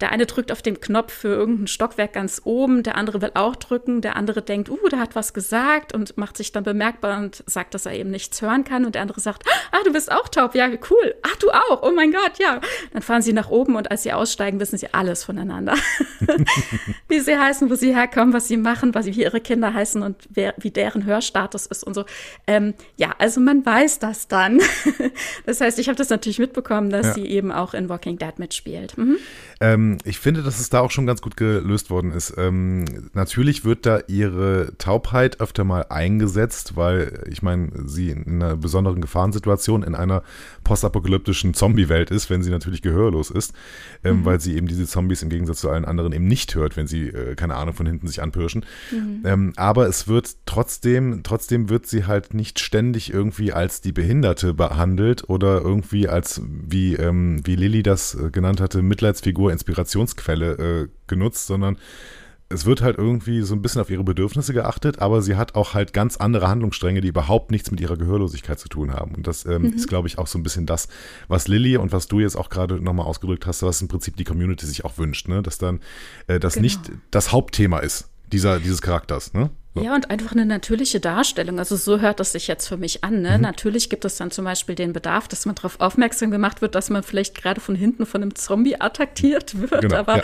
Der eine drückt auf den Knopf für irgendein Stockwerk ganz oben, der andere will auch drücken, der andere denkt, uh, der hat was gesagt und macht sich dann bemerkbar und sagt, dass er eben nichts hören kann und der andere sagt, ah, du bist auch taub, ja, cool, ach, du auch, oh mein Gott, ja. Dann fahren sie nach oben und als sie aussteigen, wissen sie alles voneinander. wie sie heißen, wo sie herkommen, was sie machen, was wie ihre Kinder heißen und wer, wie deren Hörstatus ist und so. Ähm, ja, also man weiß das dann. das heißt, ich habe das natürlich mitbekommen, dass ja. sie eben auch in Walking Dead mitspielt. Mhm.
Ähm, ich finde, dass es da auch schon ganz gut gelöst worden ist. Ähm, natürlich wird da ihre Taubheit öfter mal eingesetzt, weil ich meine, sie in einer besonderen Gefahrensituation in einer postapokalyptischen Zombie-Welt ist, wenn sie natürlich gehörlos ist, ähm, mhm. weil sie eben diese Zombies im Gegensatz zu allen anderen eben nicht hört, wenn sie, äh, keine Ahnung, von hinten sich anpirschen. Mhm. Ähm, aber es wird trotzdem, trotzdem wird sie halt nicht ständig irgendwie als die Behinderte behandelt oder irgendwie als, wie, ähm, wie Lilly das äh, genannt hatte, Mitleidsfigur, Inspirationsquelle äh, genutzt, sondern es wird halt irgendwie so ein bisschen auf ihre Bedürfnisse geachtet, aber sie hat auch halt ganz andere Handlungsstränge, die überhaupt nichts mit ihrer Gehörlosigkeit zu tun haben. Und das ähm, mhm. ist, glaube ich, auch so ein bisschen das, was Lilly und was du jetzt auch gerade nochmal ausgedrückt hast, was im Prinzip die Community sich auch wünscht, ne? dass dann äh, das genau. nicht das Hauptthema ist dieser, dieses Charakters. Ne?
Ja, und einfach eine natürliche Darstellung. Also so hört das sich jetzt für mich an. Ne? Mhm. Natürlich gibt es dann zum Beispiel den Bedarf, dass man darauf aufmerksam gemacht wird, dass man vielleicht gerade von hinten von einem Zombie attackiert wird. Genau, aber ja.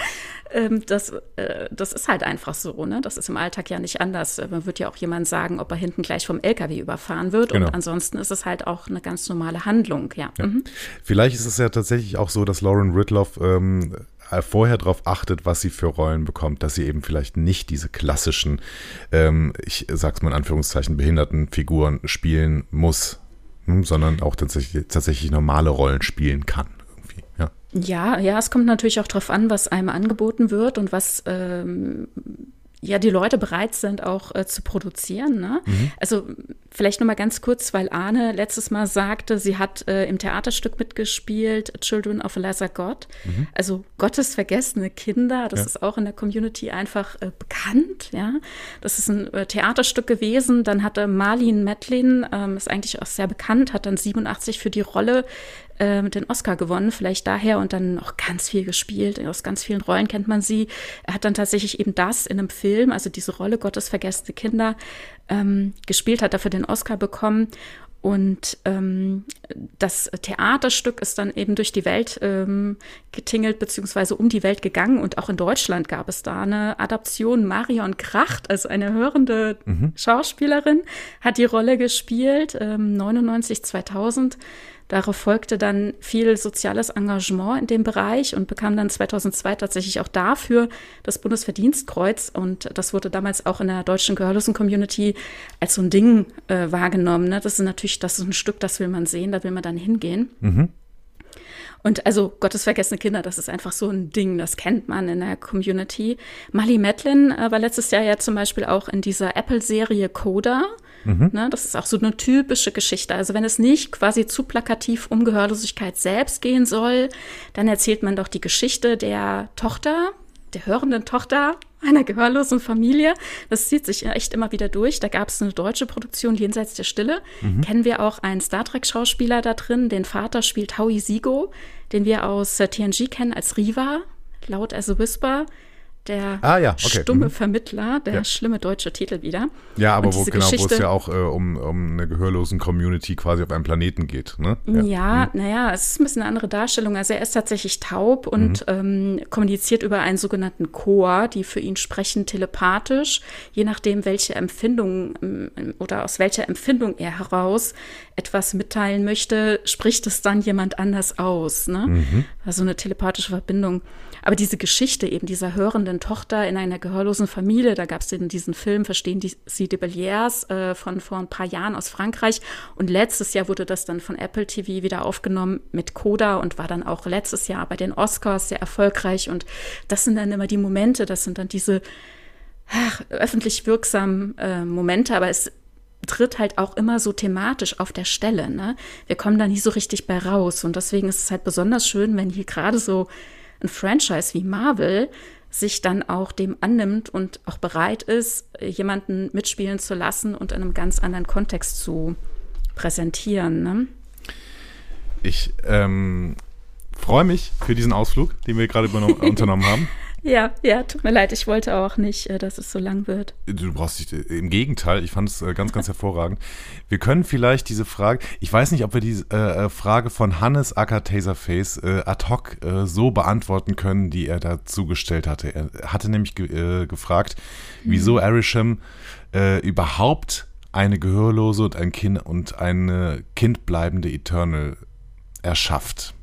ähm, das, äh, das ist halt einfach so. Ne? Das ist im Alltag ja nicht anders. Man wird ja auch jemand sagen, ob er hinten gleich vom LKW überfahren wird. Genau. Und ansonsten ist es halt auch eine ganz normale Handlung. Ja. ja. Mhm.
Vielleicht ist es ja tatsächlich auch so, dass Lauren Ridloff ähm, äh, vorher darauf achtet, was sie für Rollen bekommt, dass sie eben vielleicht nicht diese klassischen, ähm, ich sag's mal in Anführungszeichen, behinderten Figuren spielen muss, hm, sondern auch tatsächlich, tatsächlich normale Rollen spielen kann.
Ja. ja, ja, es kommt natürlich auch darauf an, was einem angeboten wird und was ähm, ja die Leute bereit sind, auch äh, zu produzieren. Ne? Mhm. Also vielleicht noch mal ganz kurz, weil Arne letztes Mal sagte, sie hat äh, im Theaterstück mitgespielt, Children of a Lesser God. Mhm. Also Gottes vergessene Kinder. Das ja. ist auch in der Community einfach äh, bekannt. Ja, das ist ein äh, Theaterstück gewesen. Dann hatte Marlene Metlin, ähm, ist eigentlich auch sehr bekannt, hat dann 87 für die Rolle äh, den Oscar gewonnen, vielleicht daher und dann auch ganz viel gespielt. Aus ganz vielen Rollen kennt man sie. Er hat dann tatsächlich eben das in einem Film, also diese Rolle Gottes vergessene Kinder, ähm, gespielt, hat dafür den Oscar bekommen. Und ähm, das Theaterstück ist dann eben durch die Welt ähm, getingelt, beziehungsweise um die Welt gegangen. Und auch in Deutschland gab es da eine Adaption. Marion Kracht, also eine hörende mhm. Schauspielerin, hat die Rolle gespielt, ähm, 99, 2000. Darauf folgte dann viel soziales Engagement in dem Bereich und bekam dann 2002 tatsächlich auch dafür das Bundesverdienstkreuz. Und das wurde damals auch in der deutschen Gehörlosen-Community als so ein Ding äh, wahrgenommen. Ne? Das ist natürlich, das ist ein Stück, das will man sehen, da will man dann hingehen. Mhm. Und also Gottes vergessene Kinder, das ist einfach so ein Ding, das kennt man in der Community. Molly Madeline äh, war letztes Jahr ja zum Beispiel auch in dieser Apple-Serie Coda. Mhm. Ne, das ist auch so eine typische Geschichte. Also wenn es nicht quasi zu plakativ um Gehörlosigkeit selbst gehen soll, dann erzählt man doch die Geschichte der Tochter, der hörenden Tochter einer gehörlosen Familie. Das zieht sich echt immer wieder durch. Da gab es eine deutsche Produktion, Jenseits der Stille. Mhm. Kennen wir auch einen Star Trek-Schauspieler da drin. Den Vater spielt Howie Sigo, den wir aus äh, TNG kennen als Riva, laut as a Whisper der ah, ja, okay. stumme mhm. Vermittler, der ja. schlimme deutsche Titel wieder.
Ja, aber wo, genau, wo es ja auch äh, um, um eine gehörlosen Community quasi auf einem Planeten geht. Ne?
Ja, ja mhm. naja, es ist ein bisschen eine andere Darstellung. Also er ist tatsächlich taub und mhm. ähm, kommuniziert über einen sogenannten Chor, die für ihn sprechen telepathisch, je nachdem, welche Empfindung ähm, oder aus welcher Empfindung er heraus etwas mitteilen möchte, spricht es dann jemand anders aus. Ne? Mhm. Also eine telepathische Verbindung. Aber diese Geschichte eben dieser hörenden Tochter in einer gehörlosen Familie, da gab es diesen Film Verstehen die, Sie de Belliers äh, von vor ein paar Jahren aus Frankreich. Und letztes Jahr wurde das dann von Apple TV wieder aufgenommen mit Coda und war dann auch letztes Jahr bei den Oscars sehr erfolgreich. Und das sind dann immer die Momente, das sind dann diese ach, öffentlich wirksamen äh, Momente, aber es tritt halt auch immer so thematisch auf der Stelle. Ne? Wir kommen da nie so richtig bei raus. Und deswegen ist es halt besonders schön, wenn hier gerade so ein Franchise wie Marvel sich dann auch dem annimmt und auch bereit ist, jemanden mitspielen zu lassen und in einem ganz anderen Kontext zu präsentieren. Ne?
Ich ähm, freue mich für diesen Ausflug, den wir gerade unternommen haben.
Ja, ja, tut mir leid, ich wollte auch nicht, äh, dass es so lang wird.
Du brauchst dich, äh, im Gegenteil, ich fand es äh, ganz, ganz hervorragend. Wir können vielleicht diese Frage, ich weiß nicht, ob wir die äh, Frage von Hannes Acker Taserface äh, ad hoc äh, so beantworten können, die er dazu gestellt hatte. Er hatte nämlich ge gefragt, wieso. Arisham überhaupt eine Gehörlose und ein Kind und eine kindbleibende Eternal erschafft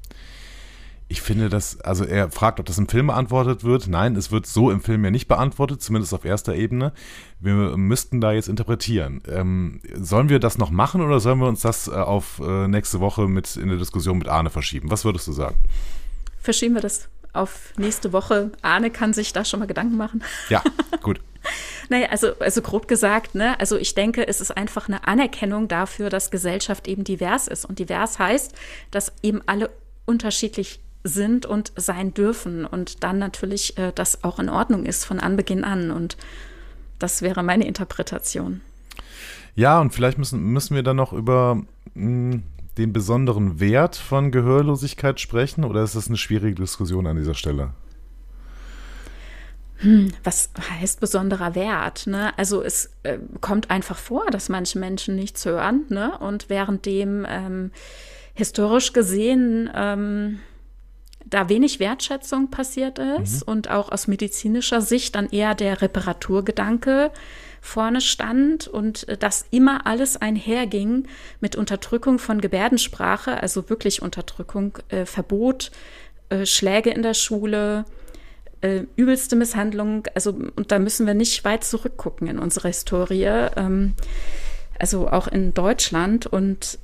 ich finde das, also er fragt, ob das im Film beantwortet wird. Nein, es wird so im Film ja nicht beantwortet, zumindest auf erster Ebene. Wir müssten da jetzt interpretieren. Ähm, sollen wir das noch machen oder sollen wir uns das äh, auf äh, nächste Woche mit in der Diskussion mit Arne verschieben? Was würdest du sagen?
Verschieben wir das auf nächste Woche. Arne kann sich da schon mal Gedanken machen.
Ja, gut.
Naja, also, also grob gesagt, ne, also ich denke, es ist einfach eine Anerkennung dafür, dass Gesellschaft eben divers ist. Und divers heißt, dass eben alle unterschiedlich sind und sein dürfen und dann natürlich äh, das auch in Ordnung ist von Anbeginn an. Und das wäre meine Interpretation.
Ja, und vielleicht müssen, müssen wir dann noch über mh, hm, den besonderen Wert von Gehörlosigkeit sprechen oder ist das eine schwierige Diskussion an dieser Stelle?
Hm, was heißt besonderer Wert? Ne? Also es äh, kommt einfach vor, dass manche Menschen nichts hören. Ne? Und währenddem ähm, historisch gesehen ähm, da wenig Wertschätzung passiert ist mhm. und auch aus medizinischer Sicht dann eher der Reparaturgedanke vorne stand und äh, das immer alles einherging mit Unterdrückung von Gebärdensprache, also wirklich Unterdrückung, äh, Verbot, äh, Schläge in der Schule, äh, übelste Misshandlung. Also, und da müssen wir nicht weit zurückgucken in unsere Historie. Ähm, also auch in Deutschland. Und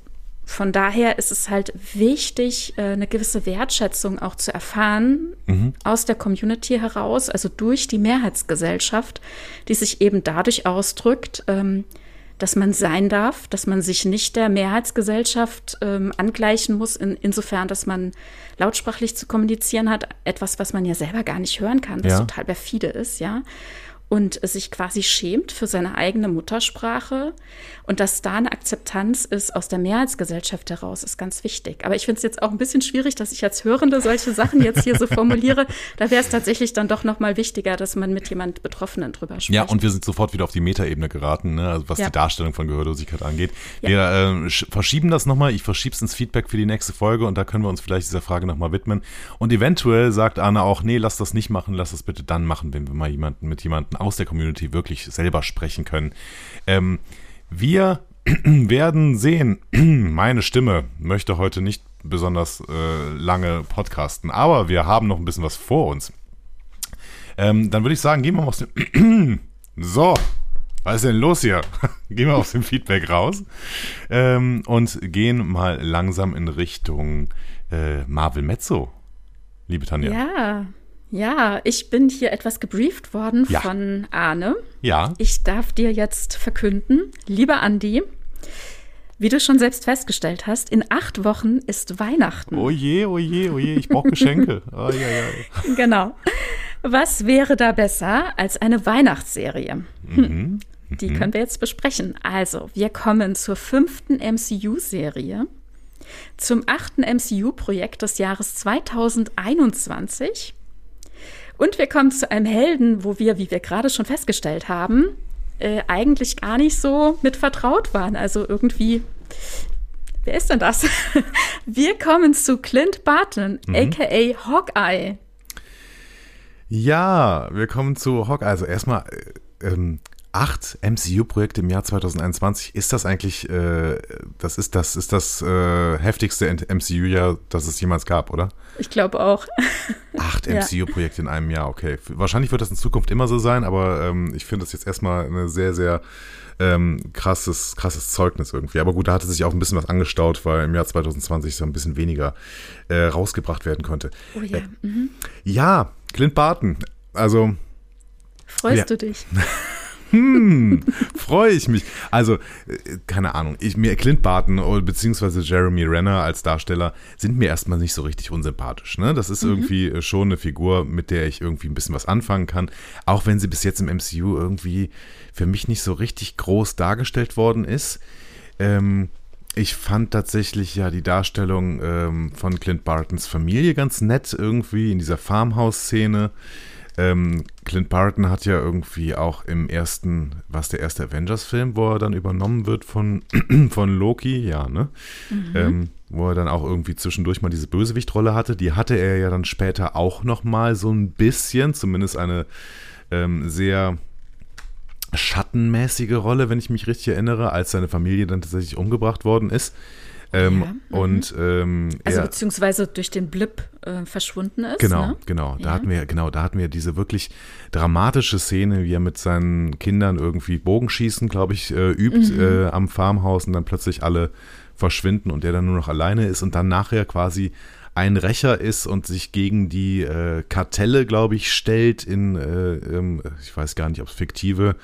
von daher ist es halt wichtig, äh, eine gewisse Wertschätzung auch zu erfahren mhm. aus der Community heraus, also durch die Mehrheitsgesellschaft, die sich eben dadurch ausdrückt, ähm, dass man sein darf, dass man sich nicht der Mehrheitsgesellschaft ähm, angleichen muss, in, insofern, dass man lautsprachlich zu kommunizieren hat, etwas, was man ja selber gar nicht hören kann, was ja. total perfide ist, ja und sich quasi schämt für seine eigene Muttersprache und dass da eine Akzeptanz ist aus der Mehrheitsgesellschaft heraus, ist ganz wichtig. Aber ich finde es jetzt auch ein bisschen schwierig, dass ich als Hörende solche Sachen jetzt hier so formuliere. Da wäre es tatsächlich dann doch noch mal wichtiger, dass man mit jemand Betroffenen drüber spricht.
Ja, und wir sind sofort wieder auf die Metaebene geraten, ne? also was ja. die Darstellung von Gehörlosigkeit angeht. Ja. Wir äh, verschieben das nochmal. Ich verschiebe es ins Feedback für die nächste Folge und da können wir uns vielleicht dieser Frage nochmal widmen. Und eventuell sagt Anna auch, nee, lass das nicht machen, lass das bitte dann machen, wenn wir mal jemanden mit jemandem aus der Community wirklich selber sprechen können. Ähm, wir werden sehen. Meine Stimme möchte heute nicht besonders äh, lange podcasten, aber wir haben noch ein bisschen was vor uns. Ähm, dann würde ich sagen, gehen wir mal aus dem. so, was ist denn los hier? gehen wir aus dem Feedback raus ähm, und gehen mal langsam in Richtung äh, Marvel Mezzo, liebe Tanja.
Ja, ja, ich bin hier etwas gebrieft worden ja. von Arne.
Ja.
Ich darf dir jetzt verkünden, lieber Andi, wie du schon selbst festgestellt hast, in acht Wochen ist Weihnachten.
Oh je, oh je, oh je, ich brauche Geschenke. Oh, ja,
ja. Genau. Was wäre da besser als eine Weihnachtsserie? Hm. Mhm. Die mhm. können wir jetzt besprechen. Also, wir kommen zur fünften MCU-Serie, zum achten MCU-Projekt des Jahres 2021 und wir kommen zu einem Helden, wo wir, wie wir gerade schon festgestellt haben, äh, eigentlich gar nicht so mit vertraut waren. Also irgendwie, wer ist denn das? wir kommen zu Clint Barton, mhm. aka Hawkeye.
Ja, wir kommen zu Hawkeye. Also erstmal, äh, ähm, acht MCU-Projekte im Jahr 2021. Ist das eigentlich, äh, das ist das, ist das äh, heftigste MCU-Jahr, das es jemals gab, oder?
Ich glaube auch.
Acht ja. MCU-Projekte in einem Jahr, okay. Wahrscheinlich wird das in Zukunft immer so sein, aber ähm, ich finde das jetzt erstmal eine sehr, sehr ähm, krasses, krasses Zeugnis irgendwie. Aber gut, da hatte sich auch ein bisschen was angestaut, weil im Jahr 2020 so ein bisschen weniger äh, rausgebracht werden konnte.
Oh ja. Äh, mhm.
Ja, Clint Barton. Also.
Freust ja. du dich?
hm, freue ich mich. Also, äh, keine Ahnung, ich, mir Clint Barton bzw. Jeremy Renner als Darsteller sind mir erstmal nicht so richtig unsympathisch. Ne? Das ist mhm. irgendwie äh, schon eine Figur, mit der ich irgendwie ein bisschen was anfangen kann. Auch wenn sie bis jetzt im MCU irgendwie für mich nicht so richtig groß dargestellt worden ist. Ähm, ich fand tatsächlich ja die Darstellung ähm, von Clint Bartons Familie ganz nett irgendwie in dieser Farmhouse-Szene. Ähm, Clint Barton hat ja irgendwie auch im ersten, was der erste Avengers-Film, wo er dann übernommen wird von, von Loki, ja, ne? Mhm. Ähm, wo er dann auch irgendwie zwischendurch mal diese Bösewichtrolle hatte. Die hatte er ja dann später auch noch mal so ein bisschen, zumindest eine ähm, sehr schattenmäßige Rolle, wenn ich mich richtig erinnere, als seine Familie dann tatsächlich umgebracht worden ist. Ähm, ja, mhm. und ähm,
also er, beziehungsweise durch den Blip äh, verschwunden ist.
Genau,
ne?
genau. Da ja. hatten wir, genau, da hatten wir diese wirklich dramatische Szene, wie er mit seinen Kindern irgendwie Bogenschießen, glaube ich, äh, übt mhm. äh, am Farmhaus und dann plötzlich alle verschwinden und er dann nur noch alleine ist und dann nachher quasi ein Rächer ist und sich gegen die äh, Kartelle, glaube ich, stellt in, äh, ähm, ich weiß gar nicht, ob es fiktive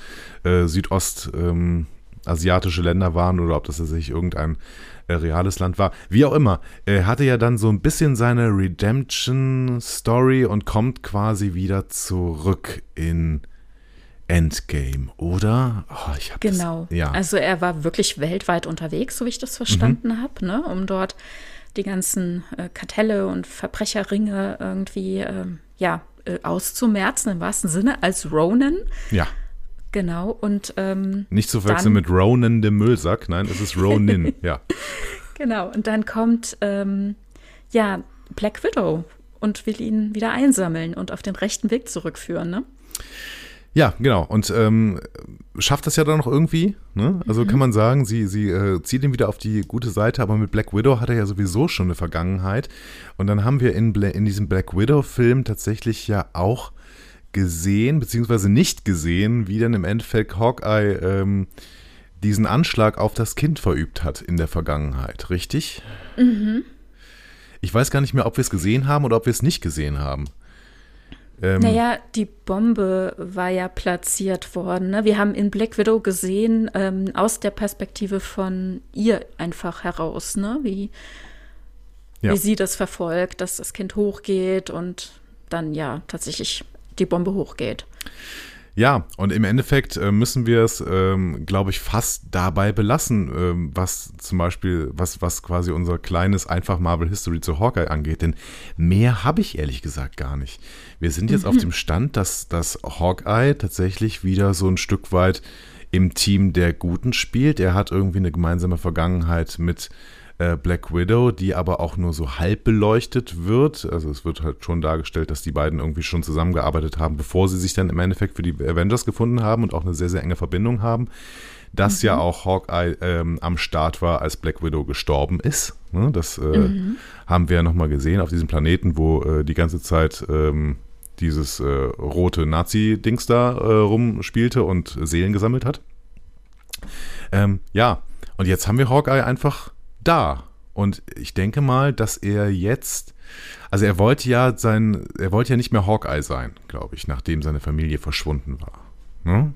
äh, Südost, ähm, Länder waren oder ob das tatsächlich irgendein äh, reales Land war. Wie auch immer, er hatte ja dann so ein bisschen seine Redemption-Story und kommt quasi wieder zurück in Endgame, oder?
Oh, genau. Das, ja. Also er war wirklich weltweit unterwegs, so wie ich das verstanden mhm. habe, ne? um dort die ganzen äh, Kartelle und Verbrecherringe irgendwie äh, ja, äh, auszumerzen, im wahrsten Sinne, als Ronan.
Ja.
Genau, und ähm,
nicht zu verwechseln mit Ronan dem Müllsack, nein, es ist Ronin, ja.
Genau, und dann kommt ähm, ja Black Widow und will ihn wieder einsammeln und auf den rechten Weg zurückführen, ne?
Ja, genau. Und ähm, schafft das ja dann noch irgendwie. Ne? Also mhm. kann man sagen, sie, sie äh, zieht ihn wieder auf die gute Seite, aber mit Black Widow hat er ja sowieso schon eine Vergangenheit. Und dann haben wir in, in diesem Black Widow-Film tatsächlich ja auch gesehen, beziehungsweise nicht gesehen, wie dann im Endeffekt Hawkeye ähm, diesen Anschlag auf das Kind verübt hat in der Vergangenheit, richtig? Mhm. Ich weiß gar nicht mehr, ob wir es gesehen haben oder ob wir es nicht gesehen haben.
Ähm, naja, die Bombe war ja platziert worden. Ne? Wir haben in Black Widow gesehen, ähm, aus der Perspektive von ihr einfach heraus, ne? wie, ja. wie sie das verfolgt, dass das Kind hochgeht und dann ja tatsächlich die Bombe hochgeht.
Ja, und im Endeffekt äh, müssen wir es, ähm, glaube ich, fast dabei belassen, ähm, was zum Beispiel, was, was quasi unser kleines einfach Marvel History zu Hawkeye angeht. Denn mehr habe ich ehrlich gesagt gar nicht. Wir sind jetzt mhm. auf dem Stand, dass, dass Hawkeye tatsächlich wieder so ein Stück weit im Team der Guten spielt. Er hat irgendwie eine gemeinsame Vergangenheit mit äh, Black Widow, die aber auch nur so halb beleuchtet wird. Also es wird halt schon dargestellt, dass die beiden irgendwie schon zusammengearbeitet haben, bevor sie sich dann im Endeffekt für die Avengers gefunden haben und auch eine sehr, sehr enge Verbindung haben. Dass mhm. ja auch Hawkeye ähm, am Start war, als Black Widow gestorben ist. Ne? Das äh, mhm. haben wir ja nochmal gesehen auf diesem Planeten, wo äh, die ganze Zeit ähm, dieses äh, rote Nazi-Dings da äh, rumspielte und Seelen gesammelt hat. Ähm, ja, und jetzt haben wir Hawkeye einfach da. Und ich denke mal, dass er jetzt, also er wollte ja sein, er wollte ja nicht mehr Hawkeye sein, glaube ich, nachdem seine Familie verschwunden war. Ne?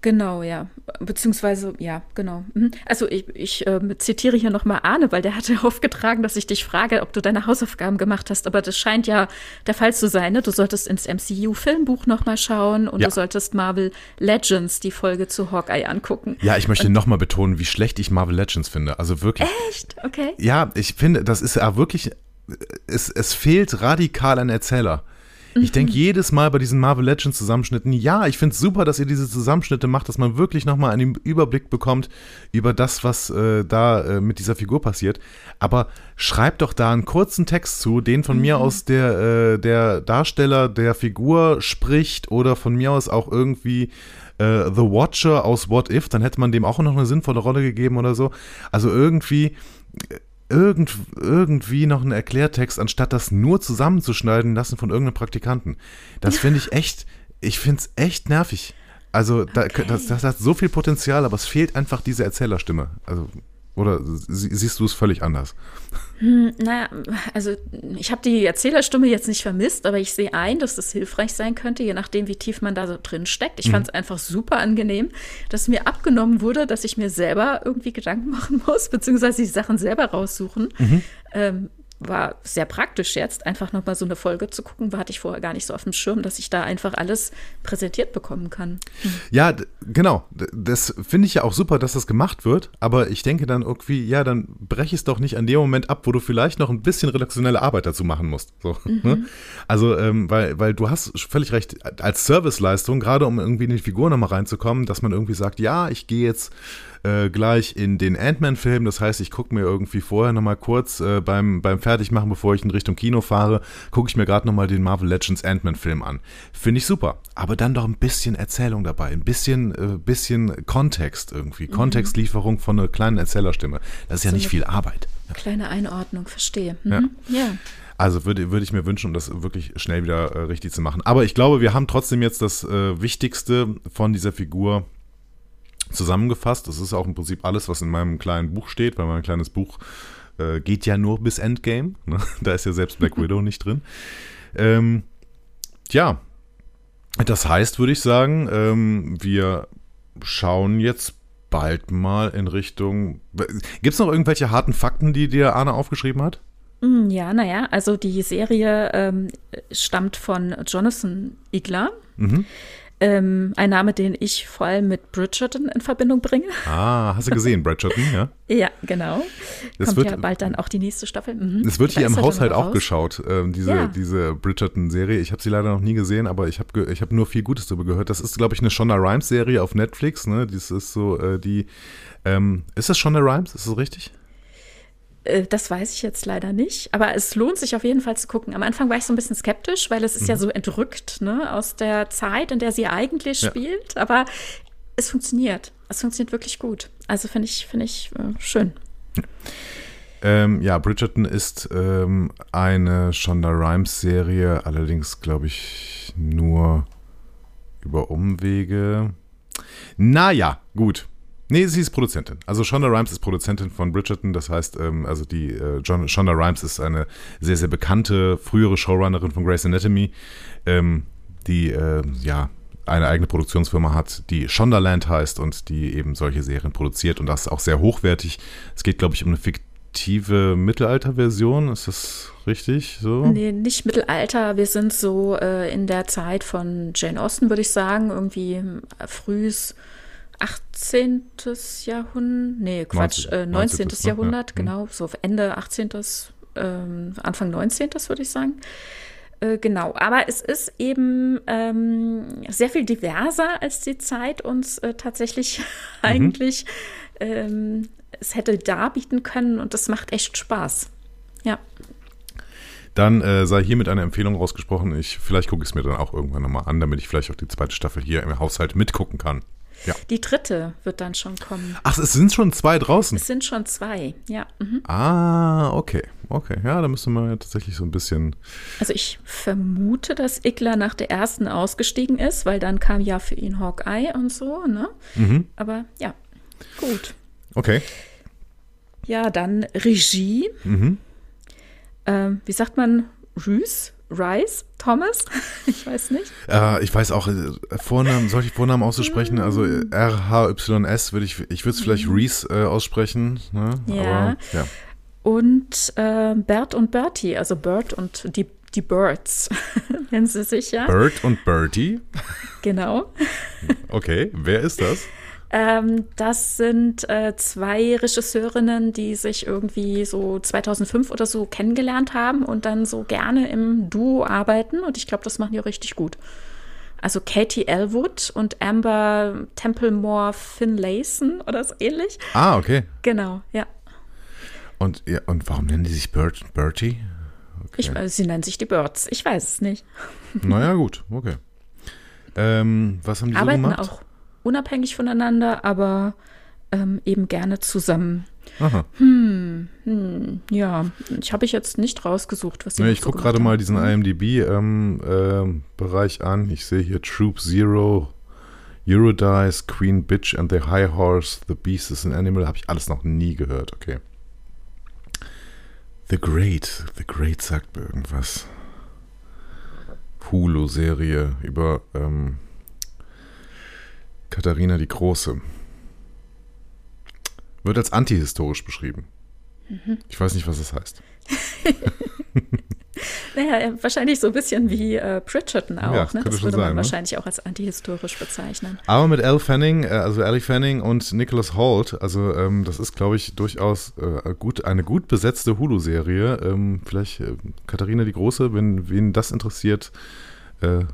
Genau, ja. Beziehungsweise, ja, genau. Mhm. Also ich, ich äh, zitiere hier nochmal Arne, weil der hatte aufgetragen, dass ich dich frage, ob du deine Hausaufgaben gemacht hast. Aber das scheint ja der Fall zu sein. Ne? Du solltest ins MCU-Filmbuch nochmal schauen und ja. du solltest Marvel Legends, die Folge zu Hawkeye, angucken.
Ja, ich möchte nochmal betonen, wie schlecht ich Marvel Legends finde. Also wirklich.
Echt? Okay.
Ja, ich finde, das ist ja wirklich, es, es fehlt radikal ein Erzähler. Ich denke mhm. jedes Mal bei diesen Marvel Legends Zusammenschnitten, ja, ich finde es super, dass ihr diese Zusammenschnitte macht, dass man wirklich nochmal einen Überblick bekommt über das, was äh, da äh, mit dieser Figur passiert. Aber schreibt doch da einen kurzen Text zu, den von mhm. mir aus der, äh, der Darsteller der Figur spricht oder von mir aus auch irgendwie äh, The Watcher aus What If, dann hätte man dem auch noch eine sinnvolle Rolle gegeben oder so. Also irgendwie irgend, irgendwie noch einen Erklärtext, anstatt das nur zusammenzuschneiden lassen von irgendeinem Praktikanten. Das finde ich echt, ich finde es echt nervig. Also da, okay. das, das hat so viel Potenzial, aber es fehlt einfach diese Erzählerstimme. Also oder siehst du es völlig anders?
Hm, naja, also ich habe die Erzählerstimme jetzt nicht vermisst, aber ich sehe ein, dass das hilfreich sein könnte, je nachdem, wie tief man da so drin steckt. Ich mhm. fand es einfach super angenehm, dass mir abgenommen wurde, dass ich mir selber irgendwie Gedanken machen muss, beziehungsweise die Sachen selber raussuchen. Mhm. Ähm, war sehr praktisch jetzt, einfach nochmal so eine Folge zu gucken, hatte ich vorher gar nicht so auf dem Schirm, dass ich da einfach alles präsentiert bekommen kann.
Ja, genau. Das finde ich ja auch super, dass das gemacht wird, aber ich denke dann irgendwie, ja, dann breche es doch nicht an dem Moment ab, wo du vielleicht noch ein bisschen redaktionelle Arbeit dazu machen musst. So, mhm. ne? Also, ähm, weil, weil du hast völlig recht, als Serviceleistung, gerade um irgendwie in die Figur nochmal reinzukommen, dass man irgendwie sagt, ja, ich gehe jetzt äh, gleich in den Ant-Man-Film. Das heißt, ich gucke mir irgendwie vorher nochmal kurz äh, beim, beim Fertigmachen, bevor ich in Richtung Kino fahre, gucke ich mir gerade nochmal den Marvel Legends Ant-Man-Film an. Finde ich super. Aber dann doch ein bisschen Erzählung dabei, ein bisschen, äh, bisschen Kontext irgendwie. Mhm. Kontextlieferung von einer kleinen Erzählerstimme. Das ist so ja nicht viel Arbeit.
Kleine Einordnung, verstehe. Mhm.
Ja. ja. Also würde, würde ich mir wünschen, um das wirklich schnell wieder äh, richtig zu machen. Aber ich glaube, wir haben trotzdem jetzt das äh, Wichtigste von dieser Figur zusammengefasst. Das ist auch im Prinzip alles, was in meinem kleinen Buch steht, weil mein kleines Buch äh, geht ja nur bis Endgame. Ne? Da ist ja selbst Black Widow nicht drin. Ähm, ja, das heißt, würde ich sagen, ähm, wir schauen jetzt bald mal in Richtung. Gibt es noch irgendwelche harten Fakten, die dir Arne aufgeschrieben hat?
Mm, ja, naja, also die Serie ähm, stammt von Jonathan Igler. Mhm. Ähm, ein Name, den ich vor allem mit Bridgerton in Verbindung bringe.
Ah, hast du gesehen, Bridgerton, ja?
ja, genau.
Das
Kommt
wird,
ja bald dann auch die nächste Staffel.
Mhm. Es wird hier im Haushalt auch geschaut, äh, diese, ja. diese Bridgerton-Serie. Ich habe sie leider noch nie gesehen, aber ich habe ich hab nur viel Gutes darüber gehört. Das ist, glaube ich, eine Shonda Rhimes-Serie auf Netflix. Ne? Das ist so äh, die. Ähm, ist das Shonda Rhimes? Ist das richtig?
Äh, das weiß ich jetzt leider nicht, aber es lohnt sich auf jeden Fall zu gucken. Am Anfang war ich so ein bisschen skeptisch, weil es ist mhm. ja so entrückt ne, aus der Zeit, in der sie eigentlich ja. spielt. Aber es funktioniert. Es funktioniert wirklich gut. Also finde ich, finde ich äh, schön.
Ähm, ja, Bridgerton ist ähm, eine Shonda Rhimes-Serie, allerdings glaube ich nur über Umwege. Naja, gut. Nee, sie ist Produzentin. Also Shonda Rhimes ist Produzentin von Bridgerton. Das heißt, ähm, also die äh, Shonda Rhimes ist eine sehr, sehr bekannte frühere Showrunnerin von Grey's Anatomy, ähm, die äh, ja eine eigene Produktionsfirma hat, die Shondaland heißt und die eben solche Serien produziert und das auch sehr hochwertig. Es geht, glaube ich, um eine fiktive Mittelalter-Version. Ist das richtig so?
Nee, nicht Mittelalter. Wir sind so äh, in der Zeit von Jane Austen, würde ich sagen. Irgendwie äh, frühes 18. Jahrhundert, nee, Quatsch, 19. Äh, 19. 19. Jahrhundert, ja. genau, so Ende 18., ähm, Anfang 19. würde ich sagen. Äh, genau, aber es ist eben ähm, sehr viel diverser, als die Zeit uns äh, tatsächlich mhm. eigentlich ähm, es hätte darbieten können und das macht echt Spaß. Ja.
Dann äh, sei hiermit eine Empfehlung rausgesprochen. Ich, vielleicht gucke ich es mir dann auch irgendwann nochmal an, damit ich vielleicht auch die zweite Staffel hier im Haushalt mitgucken kann. Ja.
Die dritte wird dann schon kommen.
Ach, es sind schon zwei draußen?
Es sind schon zwei, ja. Mhm.
Ah, okay. Okay, ja, da müsste man ja tatsächlich so ein bisschen.
Also ich vermute, dass Igler nach der ersten ausgestiegen ist, weil dann kam ja für ihn Hawkeye und so, ne? Mhm. Aber ja, gut.
Okay.
Ja, dann Regie. Mhm. Ähm, wie sagt man? Rüß? Rice? Thomas? Ich weiß nicht.
Äh, ich weiß auch, äh, Vornamen, solche Vornamen auszusprechen, also mm. R-H-Y-S würde ich, ich würde es vielleicht mm. Reese äh, aussprechen. Ne?
Ja. Aber, ja. Und äh, Bert und Bertie, also Bert und die, die Birds, nennen sie sich ja.
Bert und Bertie?
Genau.
Okay, wer ist das?
Ähm, das sind äh, zwei Regisseurinnen, die sich irgendwie so 2005 oder so kennengelernt haben und dann so gerne im Duo arbeiten. Und ich glaube, das machen die auch richtig gut. Also Katie Elwood und Amber Templemore Finlayson oder so ähnlich.
Ah, okay.
Genau, ja.
Und, ja, und warum nennen die sich Bert Bertie?
Okay. Ich, äh, sie nennen sich die Birds. Ich weiß es nicht.
Naja, gut, okay. Ähm, was haben die
Arbeiten
so gemacht?
auch unabhängig voneinander, aber ähm, eben gerne zusammen. Aha. Hm, hm, ja, ich habe ich jetzt nicht rausgesucht, was sie
nee, Ich so gucke gerade mal diesen IMDb-Bereich ähm, äh, an. Ich sehe hier Troop Zero, Eurodice, Queen Bitch and the High Horse, The Beast is an Animal. Habe ich alles noch nie gehört, okay. The Great, The Great sagt mir irgendwas. Hulu-Serie über ähm, Katharina die Große. Wird als antihistorisch beschrieben. Mhm. Ich weiß nicht, was das heißt.
naja, wahrscheinlich so ein bisschen wie äh, Bridgerton auch.
Ja,
ne? Das
würde
man
sein,
ne? wahrscheinlich auch als antihistorisch bezeichnen.
Aber mit Elle Fanning, äh, also Ellie Fanning und Nicholas Holt, also ähm, das ist, glaube ich, durchaus äh, gut, eine gut besetzte Hulu-Serie. Ähm, vielleicht äh, Katharina die Große, wenn wen das interessiert, äh,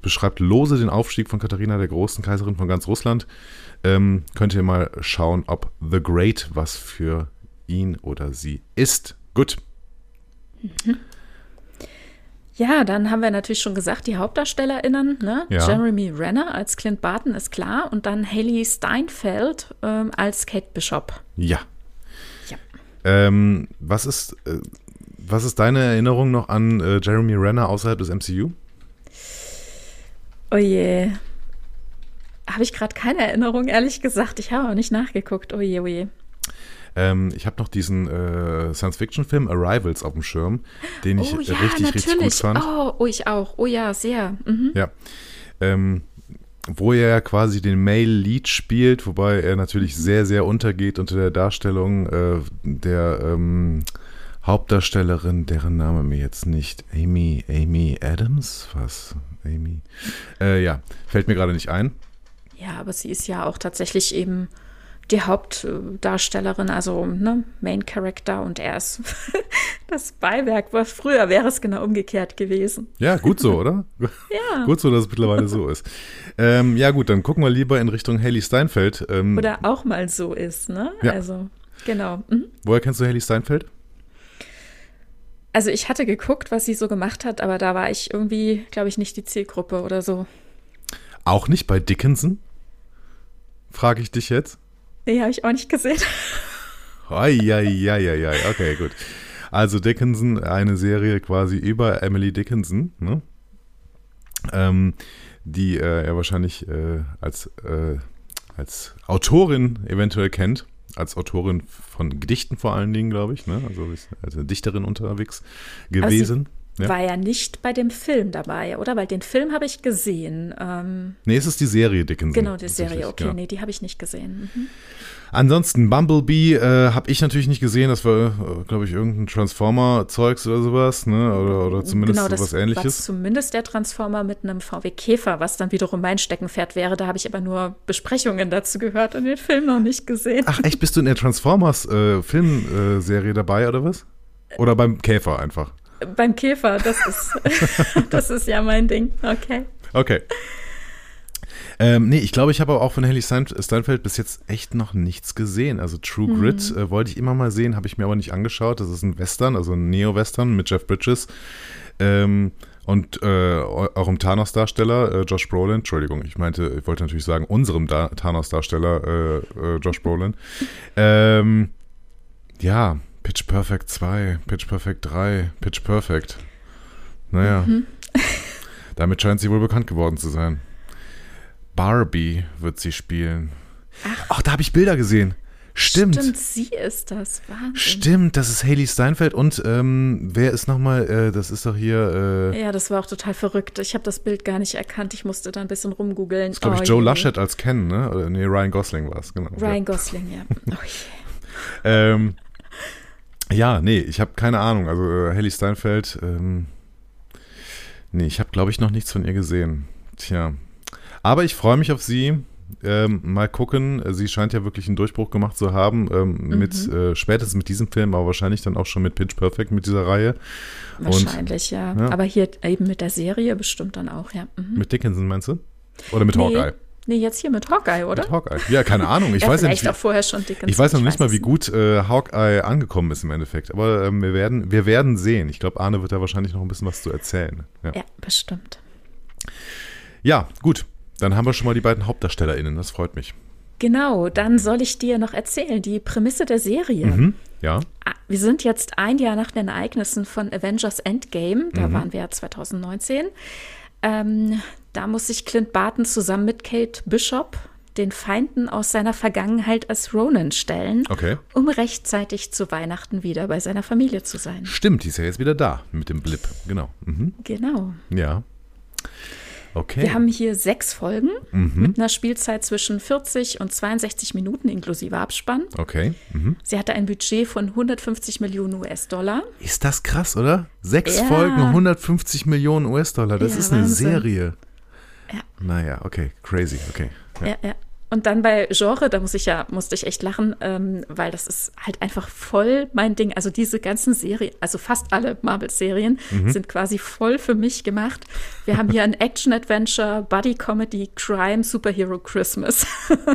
beschreibt lose den Aufstieg von Katharina der Großen, Kaiserin von ganz Russland. Ähm, könnt ihr mal schauen, ob The Great was für ihn oder sie ist. Gut.
Mhm. Ja, dann haben wir natürlich schon gesagt, die HauptdarstellerInnen, ne?
Ja.
Jeremy Renner als Clint Barton ist klar und dann Haley Steinfeld ähm, als Kate Bishop.
Ja. ja. Ähm, was, ist, äh, was ist deine Erinnerung noch an äh, Jeremy Renner außerhalb des MCU?
Oh je. Habe ich gerade keine Erinnerung, ehrlich gesagt. Ich habe auch nicht nachgeguckt. Oh je, oh je.
Ähm, ich habe noch diesen äh, Science-Fiction-Film Arrivals auf dem Schirm, den ich
oh, ja,
richtig,
natürlich.
richtig gut fand.
Oh, oh, ich auch. Oh ja, sehr. Mhm.
Ja. Ähm, wo er ja quasi den Male Lead spielt, wobei er natürlich sehr, sehr untergeht unter der Darstellung äh, der ähm, Hauptdarstellerin, deren Name mir jetzt nicht, Amy, Amy Adams, was? Amy? Äh, ja, fällt mir gerade nicht ein.
Ja, aber sie ist ja auch tatsächlich eben die Hauptdarstellerin, also ne, Main Character und er ist das Beiwerk. Früher wäre es genau umgekehrt gewesen.
Ja, gut so, oder?
ja.
Gut so, dass es mittlerweile so ist. Ähm, ja, gut, dann gucken wir lieber in Richtung Haley Steinfeld. Ähm,
oder auch mal so ist, ne? Ja. Also, genau. Mhm.
Woher kennst du Haley Steinfeld?
Also ich hatte geguckt, was sie so gemacht hat, aber da war ich irgendwie, glaube ich, nicht die Zielgruppe oder so.
Auch nicht bei Dickinson? Frage ich dich jetzt.
Nee, habe ich auch nicht gesehen.
Eieieiei, okay, gut. Also Dickinson, eine Serie quasi über Emily Dickinson, ne? ähm, die äh, er wahrscheinlich äh, als, äh, als Autorin eventuell kennt als Autorin von Gedichten vor allen Dingen, glaube ich, ne? also als Dichterin unterwegs gewesen.
Ja. War ja nicht bei dem Film dabei, oder? Weil den Film habe ich gesehen. Ähm,
nee, es ist die Serie Dickinson.
Genau, die Serie, okay. Ja. Nee, die habe ich nicht gesehen. Mhm.
Ansonsten, Bumblebee äh, habe ich natürlich nicht gesehen. Das war, äh, glaube ich, irgendein Transformer-Zeugs oder sowas, ne? Oder, oder zumindest genau,
das
ähnliches. War
zumindest der Transformer mit einem VW Käfer, was dann wiederum mein Steckenpferd wäre. Da habe ich aber nur Besprechungen dazu gehört und den Film noch nicht gesehen.
Ach, echt? Bist du in der Transformers-Filmserie äh, dabei oder was? Oder beim Käfer einfach?
Beim Käfer, das ist, das ist ja mein Ding. Okay.
Okay. Ähm, nee, ich glaube, ich habe auch von Haley Steinfeld bis jetzt echt noch nichts gesehen. Also True mhm. Grit äh, wollte ich immer mal sehen, habe ich mir aber nicht angeschaut. Das ist ein Western, also ein Neo-Western mit Jeff Bridges. Ähm, und äh, eurem Thanos-Darsteller, äh, Josh Brolin, Entschuldigung, ich meinte, ich wollte natürlich sagen, unserem da Thanos-Darsteller, äh, äh, Josh Brolin. Ähm, ja, Pitch Perfect 2, Pitch Perfect 3, Pitch Perfect. Naja, mhm. damit scheint sie wohl bekannt geworden zu sein. Barbie wird sie spielen. Ach, Ach da habe ich Bilder gesehen. Stimmt.
Stimmt, sie ist das. Wahnsinn.
Stimmt, das ist Haley Steinfeld und ähm, wer ist nochmal, äh, das ist doch hier.
Äh, ja, das war auch total verrückt. Ich habe das Bild gar nicht erkannt. Ich musste da ein bisschen rumgoogeln. Das
ist, glaube ich, oh, Joe je. Laschet als Ken, ne? Oder, nee, Ryan Gosling war es, genau.
Ryan ja. Gosling, ja. Oh yeah.
ähm, ja, nee, ich habe keine Ahnung. Also äh, Haley Steinfeld, ähm, nee, ich habe, glaube ich, noch nichts von ihr gesehen. Tja, aber ich freue mich auf sie. Ähm, mal gucken. Sie scheint ja wirklich einen Durchbruch gemacht zu haben, ähm, mhm. mit äh, spätestens mit diesem Film, aber wahrscheinlich dann auch schon mit Pitch Perfect mit dieser Reihe.
Wahrscheinlich, Und, ja. ja. Aber hier eben mit der Serie bestimmt dann auch, ja.
Mhm. Mit Dickinson meinst du? Oder mit nee. Hawkeye?
Nee, jetzt hier mit Hawkeye, oder?
Mit Hawkeye. Ja, keine Ahnung. Ich ja, weiß ja nicht.
Wie, auch vorher schon Dickinson.
Ich weiß noch nicht mal, wie gut äh, Hawkeye angekommen ist im Endeffekt. Aber ähm, wir, werden, wir werden sehen. Ich glaube, Arne wird da wahrscheinlich noch ein bisschen was zu erzählen.
Ja, ja bestimmt.
Ja, gut. Dann haben wir schon mal die beiden HauptdarstellerInnen, das freut mich.
Genau, dann soll ich dir noch erzählen, die Prämisse der Serie.
Mhm, ja.
Ah, wir sind jetzt ein Jahr nach den Ereignissen von Avengers Endgame, da mhm. waren wir ja 2019. Ähm, da muss sich Clint Barton zusammen mit Kate Bishop den Feinden aus seiner Vergangenheit als Ronan stellen,
okay.
um rechtzeitig zu Weihnachten wieder bei seiner Familie zu sein.
Stimmt, die ist ja jetzt wieder da mit dem Blip, genau. Mhm.
Genau.
Ja. Okay.
Wir haben hier sechs Folgen mhm. mit einer Spielzeit zwischen 40 und 62 Minuten inklusive Abspann.
Okay. Mhm.
Sie hatte ein Budget von 150 Millionen US-Dollar.
Ist das krass, oder? Sechs ja. Folgen, 150 Millionen US-Dollar. Das ja, ist eine Wahnsinn. Serie. Ja. Naja, okay. Crazy, okay.
Ja, ja. ja. Und dann bei Genre, da muss ich ja, musste ich echt lachen, ähm, weil das ist halt einfach voll mein Ding. Also diese ganzen Serien, also fast alle Marvel-Serien mhm. sind quasi voll für mich gemacht. Wir haben hier ein Action-Adventure, Buddy-Comedy, Crime, Superhero Christmas.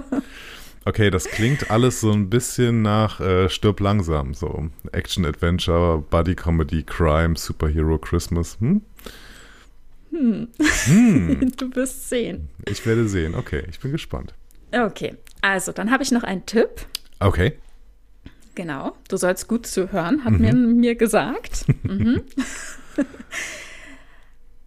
Okay, das klingt alles so ein bisschen nach äh, Stirb langsam. So Action-Adventure, Buddy-Comedy, Crime, Superhero Christmas. Hm?
Hm. hm. Du wirst sehen.
Ich werde sehen. Okay, ich bin gespannt.
Okay, also dann habe ich noch einen Tipp.
Okay.
Genau, du sollst gut zuhören, hat mhm. mir, mir gesagt. mhm.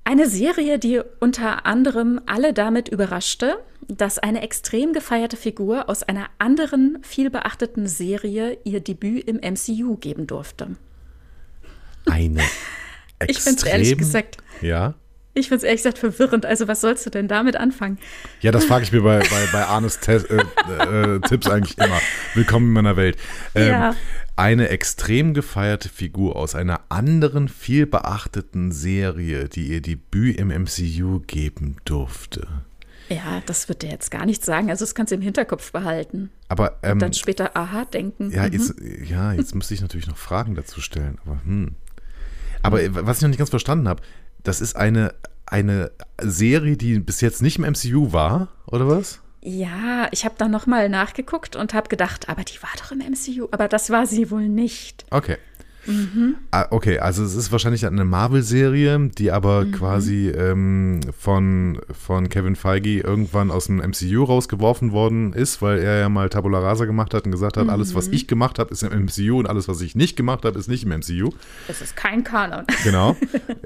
Eine Serie, die unter anderem alle damit überraschte, dass eine extrem gefeierte Figur aus einer anderen, vielbeachteten Serie ihr Debüt im MCU geben durfte.
Eine
extrem, Ich finde es ehrlich gesagt
ja?
Ich finde es ehrlich gesagt verwirrend. Also, was sollst du denn damit anfangen?
Ja, das frage ich mir bei, bei, bei Arnes Te äh, äh, Tipps eigentlich immer. Willkommen in meiner Welt. Ähm, ja. Eine extrem gefeierte Figur aus einer anderen, viel beachteten Serie, die ihr Debüt im MCU geben durfte.
Ja, das wird dir jetzt gar nichts sagen. Also das kannst du im Hinterkopf behalten.
Aber ähm,
und dann später aha denken.
Ja, mhm. jetzt, ja, jetzt müsste ich natürlich noch Fragen dazu stellen. Aber hm. Aber was ich noch nicht ganz verstanden habe, das ist eine, eine Serie, die bis jetzt nicht im MCU war, oder was?
Ja, ich habe dann nochmal nachgeguckt und habe gedacht, aber die war doch im MCU. Aber das war sie wohl nicht.
Okay. Mhm. Ah, okay, also es ist wahrscheinlich eine Marvel-Serie, die aber mhm. quasi ähm, von, von Kevin Feige irgendwann aus dem MCU rausgeworfen worden ist, weil er ja mal Tabula Rasa gemacht hat und gesagt hat, mhm. alles, was mhm. ich gemacht habe, ist im MCU und alles, was ich nicht gemacht habe, ist nicht im MCU.
Es ist kein Kanon.
Genau,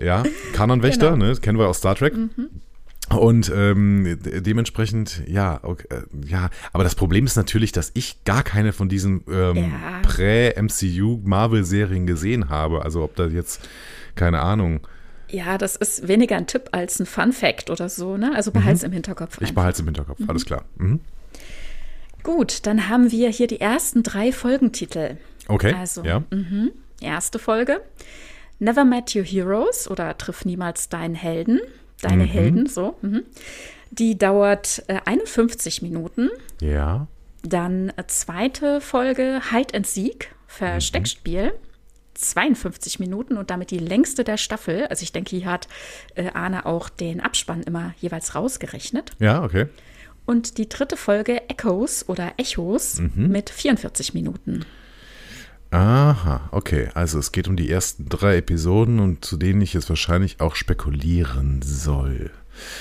ja. Kanonwächter, genau. ne, kennen wir aus Star Trek. Mhm. Und ähm, dementsprechend, ja, okay, äh, ja, aber das Problem ist natürlich, dass ich gar keine von diesen ähm, ja. Prä-MCU-Marvel-Serien gesehen habe. Also ob da jetzt, keine Ahnung.
Ja, das ist weniger ein Tipp als ein Fun-Fact oder so, ne? Also behalte es mhm. im Hinterkopf.
Einfach. Ich behalte es im Hinterkopf, mhm. alles klar. Mhm.
Gut, dann haben wir hier die ersten drei Folgentitel.
Okay.
Also,
ja.
Mh, erste Folge. Never Met Your Heroes oder Triff niemals deinen Helden deine mhm. Helden, so. Mhm. Die dauert äh, 51 Minuten.
Ja.
Dann äh, zweite Folge Hide and Seek, Versteckspiel. Mhm. 52 Minuten und damit die längste der Staffel. Also ich denke, hier hat äh, Arne auch den Abspann immer jeweils rausgerechnet.
Ja, okay.
Und die dritte Folge Echoes oder Echos mhm. mit 44 Minuten.
Aha, okay. Also es geht um die ersten drei Episoden und zu denen ich jetzt wahrscheinlich auch spekulieren soll.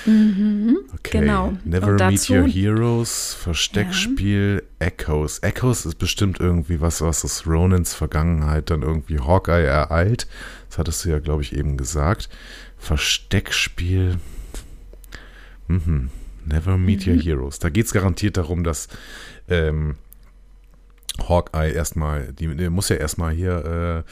Mhm, okay. Genau.
Never Meet Your Heroes, Versteckspiel, ja. Echoes. Echoes ist bestimmt irgendwie was, was das Ronins Vergangenheit dann irgendwie Hawkeye ereilt. Das hattest du ja, glaube ich, eben gesagt. Versteckspiel. Mhm. Never Meet mhm. Your Heroes. Da geht es garantiert darum, dass ähm, Hawkeye erstmal, die, die muss ja erstmal hier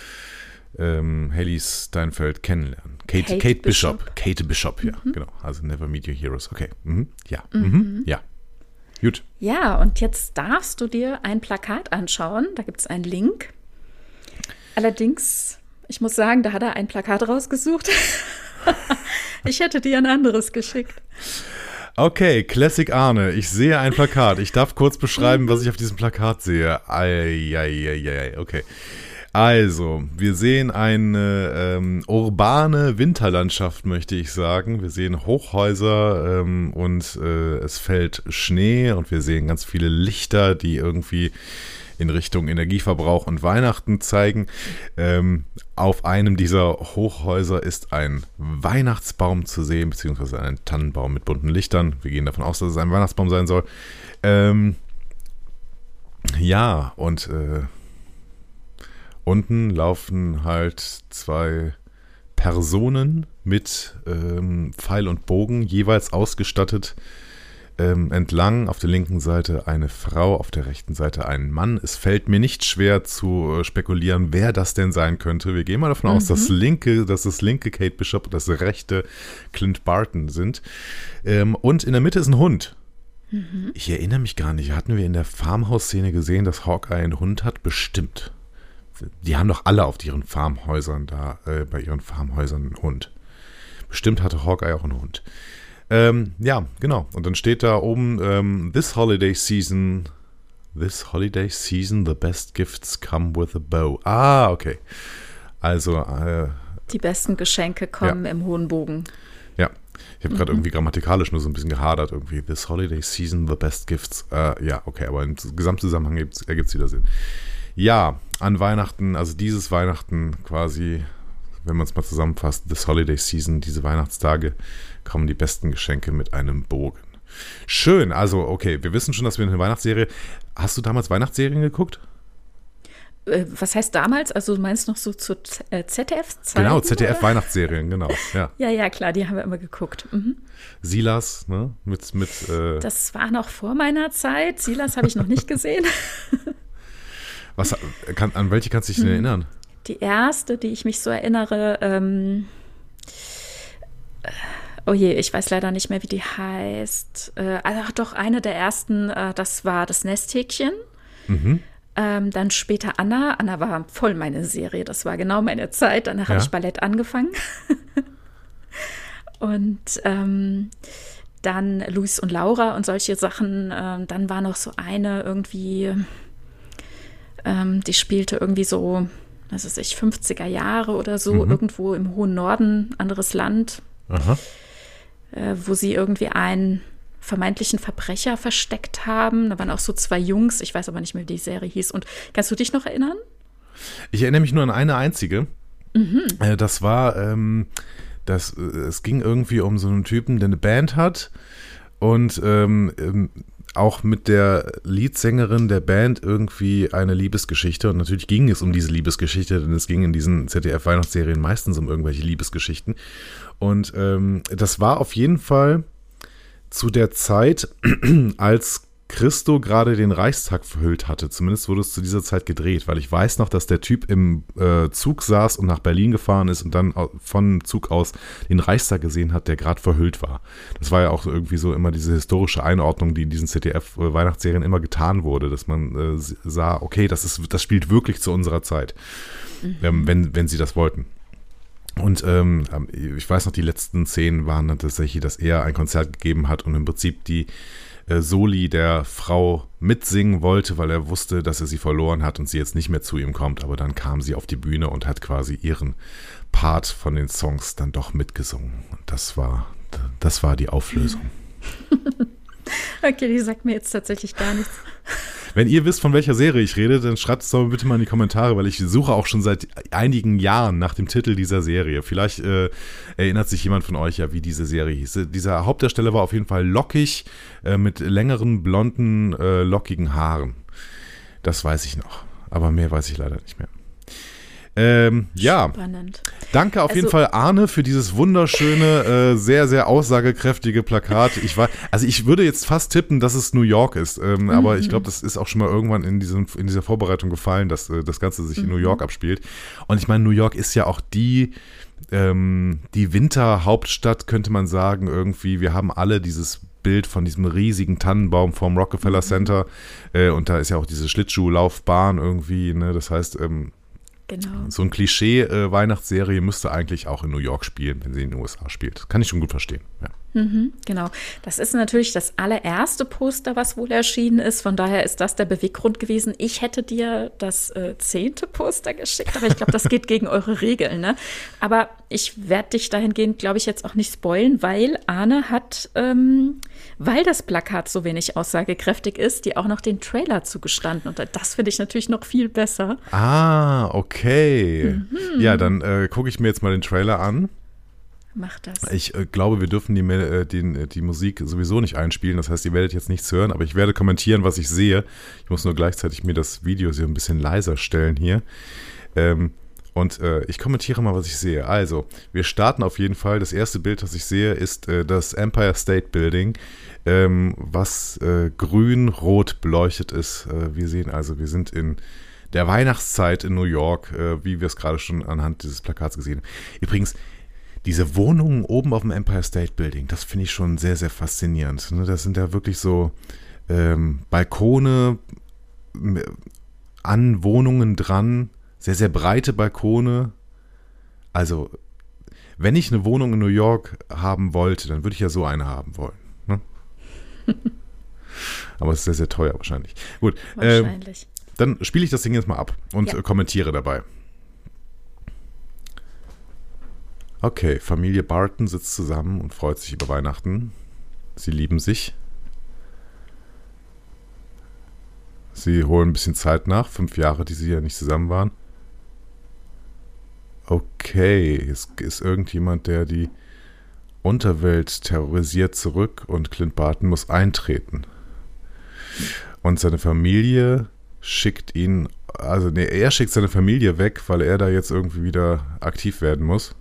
äh, ähm, Haley Steinfeld kennenlernen. Kate, Kate, Kate Bishop. Bishop. Kate Bishop, ja, mhm. genau. Also Never Meet Your Heroes. Okay, mhm. ja, mhm. mhm. ja. Gut.
Ja, und jetzt darfst du dir ein Plakat anschauen. Da gibt es einen Link. Allerdings, ich muss sagen, da hat er ein Plakat rausgesucht. ich hätte dir ein anderes geschickt.
Okay, Classic Arne. Ich sehe ein Plakat. Ich darf kurz beschreiben, was ich auf diesem Plakat sehe. Eieieiei, okay. Also, wir sehen eine ähm, urbane Winterlandschaft, möchte ich sagen. Wir sehen Hochhäuser ähm, und äh, es fällt Schnee und wir sehen ganz viele Lichter, die irgendwie in Richtung Energieverbrauch und Weihnachten zeigen. Ähm, auf einem dieser Hochhäuser ist ein Weihnachtsbaum zu sehen, beziehungsweise ein Tannenbaum mit bunten Lichtern. Wir gehen davon aus, dass es ein Weihnachtsbaum sein soll. Ähm, ja, und äh, unten laufen halt zwei Personen mit ähm, Pfeil und Bogen, jeweils ausgestattet ähm, entlang. Auf der linken Seite eine Frau, auf der rechten Seite ein Mann. Es fällt mir nicht schwer zu äh, spekulieren, wer das denn sein könnte. Wir gehen mal davon mhm. aus, dass linke, dass das linke Kate Bishop und das rechte Clint Barton sind. Ähm, und in der Mitte ist ein Hund. Mhm. Ich erinnere mich gar nicht. Hatten wir in der Farmhouse-Szene gesehen, dass Hawkeye einen Hund hat? Bestimmt. Die haben doch alle auf ihren Farmhäusern da, äh, bei ihren Farmhäusern einen Hund. Bestimmt hatte Hawkeye auch einen Hund. Ähm, ja, genau. Und dann steht da oben, ähm, This Holiday Season, This Holiday Season, the best gifts come with a bow. Ah, okay. Also. Äh,
Die besten Geschenke kommen ja. im hohen Bogen.
Ja. Ich habe gerade mhm. irgendwie grammatikalisch nur so ein bisschen gehadert. Irgendwie, This Holiday Season, the best gifts. Äh, ja, okay, aber im Gesamtzusammenhang ergibt es wieder Sinn. Ja, an Weihnachten, also dieses Weihnachten quasi, wenn man es mal zusammenfasst, this Holiday Season, diese Weihnachtstage, kommen die besten Geschenke mit einem Bogen. Schön, also okay, wir wissen schon, dass wir eine Weihnachtsserie. Hast du damals Weihnachtsserien geguckt?
Äh, was heißt damals? Also du meinst noch so zu ZDF-Zeiten?
Äh, genau, ZDF-Weihnachtsserien, genau. Ja.
ja, ja, klar, die haben wir immer geguckt. Mhm.
Silas, ne? Mit, mit, äh
das war noch vor meiner Zeit. Silas habe ich noch nicht gesehen.
Was, kann, an welche kannst du dich denn hm. erinnern?
Die erste, die ich mich so erinnere, ähm, Oh je, ich weiß leider nicht mehr, wie die heißt. Äh, also doch, eine der ersten, äh, das war das Nesthäkchen. Mhm. Ähm, dann später Anna. Anna war voll meine Serie. Das war genau meine Zeit. Danach ja. habe ich Ballett angefangen. und ähm, dann Luis und Laura und solche Sachen. Ähm, dann war noch so eine irgendwie, ähm, die spielte irgendwie so, was weiß ich, 50er Jahre oder so, mhm. irgendwo im hohen Norden, anderes Land. Äh, wo sie irgendwie einen vermeintlichen Verbrecher versteckt haben. Da waren auch so zwei Jungs, ich weiß aber nicht mehr, wie die Serie hieß. Und kannst du dich noch erinnern?
Ich erinnere mich nur an eine einzige. Mhm. Äh, das war, ähm, das, äh, es ging irgendwie um so einen Typen, der eine Band hat und ähm, ähm auch mit der Leadsängerin der Band irgendwie eine Liebesgeschichte. Und natürlich ging es um diese Liebesgeschichte, denn es ging in diesen ZDF-Weihnachtsserien meistens um irgendwelche Liebesgeschichten. Und ähm, das war auf jeden Fall zu der Zeit, als Christo gerade den Reichstag verhüllt hatte. Zumindest wurde es zu dieser Zeit gedreht, weil ich weiß noch, dass der Typ im äh, Zug saß und nach Berlin gefahren ist und dann von Zug aus den Reichstag gesehen hat, der gerade verhüllt war. Das war ja auch irgendwie so immer diese historische Einordnung, die in diesen ZDF-Weihnachtsserien immer getan wurde, dass man äh, sah, okay, das, ist, das spielt wirklich zu unserer Zeit, mhm. ähm, wenn, wenn sie das wollten. Und ähm, ich weiß noch, die letzten Szenen waren dann tatsächlich, dass er ein Konzert gegeben hat und im Prinzip die äh, Soli der Frau mitsingen wollte, weil er wusste, dass er sie verloren hat und sie jetzt nicht mehr zu ihm kommt. Aber dann kam sie auf die Bühne und hat quasi ihren Part von den Songs dann doch mitgesungen. Und das war, das war die Auflösung.
okay, die sagt mir jetzt tatsächlich gar nichts.
Wenn ihr wisst, von welcher Serie ich rede, dann schreibt es doch bitte mal in die Kommentare, weil ich suche auch schon seit einigen Jahren nach dem Titel dieser Serie. Vielleicht äh, erinnert sich jemand von euch ja, wie diese Serie hieß. Dieser Hauptdarsteller war auf jeden Fall lockig, äh, mit längeren, blonden, äh, lockigen Haaren. Das weiß ich noch. Aber mehr weiß ich leider nicht mehr. Ähm, ja. Spannend. Danke auf also, jeden Fall, Arne, für dieses wunderschöne, äh, sehr, sehr aussagekräftige Plakat. Ich war, also ich würde jetzt fast tippen, dass es New York ist, ähm, mhm. aber ich glaube, das ist auch schon mal irgendwann in, diesem, in dieser Vorbereitung gefallen, dass äh, das Ganze sich mhm. in New York abspielt. Und ich meine, New York ist ja auch die, ähm, die Winterhauptstadt, könnte man sagen, irgendwie. Wir haben alle dieses Bild von diesem riesigen Tannenbaum vorm Rockefeller mhm. Center. Äh, und da ist ja auch diese Schlittschuhlaufbahn irgendwie. Ne? Das heißt, ähm, Genau. So ein Klischee-Weihnachtsserie äh, müsste eigentlich auch in New York spielen, wenn sie in den USA spielt. Kann ich schon gut verstehen. Ja.
Mhm, genau. Das ist natürlich das allererste Poster, was wohl erschienen ist. Von daher ist das der Beweggrund gewesen. Ich hätte dir das äh, zehnte Poster geschickt, aber ich glaube, das geht gegen eure Regeln. Ne? Aber ich werde dich dahingehend, glaube ich, jetzt auch nicht spoilen, weil Arne hat, ähm, weil das Plakat so wenig aussagekräftig ist, dir auch noch den Trailer zugestanden. Und das finde ich natürlich noch viel besser.
Ah, okay. Mhm. Ja, dann äh, gucke ich mir jetzt mal den Trailer an.
Mach das.
Ich äh, glaube, wir dürfen die, äh, die, äh, die Musik sowieso nicht einspielen. Das heißt, ihr werdet jetzt nichts hören, aber ich werde kommentieren, was ich sehe. Ich muss nur gleichzeitig mir das Video so ein bisschen leiser stellen hier. Ähm, und äh, ich kommentiere mal, was ich sehe. Also, wir starten auf jeden Fall. Das erste Bild, das ich sehe, ist äh, das Empire State Building, ähm, was äh, grün-rot beleuchtet ist. wir sehen also, wir sind in der Weihnachtszeit in New York, wie wir es gerade schon anhand dieses Plakats gesehen haben. Übrigens, diese Wohnungen oben auf dem Empire State Building, das finde ich schon sehr, sehr faszinierend. Ne? Das sind ja wirklich so ähm, Balkone an Wohnungen dran, sehr, sehr breite Balkone. Also, wenn ich eine Wohnung in New York haben wollte, dann würde ich ja so eine haben wollen. Ne? Aber es ist sehr, sehr teuer wahrscheinlich. Gut. Ähm, wahrscheinlich. Ähm, dann spiele ich das Ding jetzt mal ab und ja. kommentiere dabei. Okay, Familie Barton sitzt zusammen und freut sich über Weihnachten. Sie lieben sich. Sie holen ein bisschen Zeit nach, fünf Jahre, die sie ja nicht zusammen waren. Okay, es ist irgendjemand, der die Unterwelt terrorisiert zurück und Clint Barton muss eintreten. Und seine Familie schickt ihn, also nee, er schickt seine Familie weg, weil er da jetzt irgendwie wieder aktiv werden muss.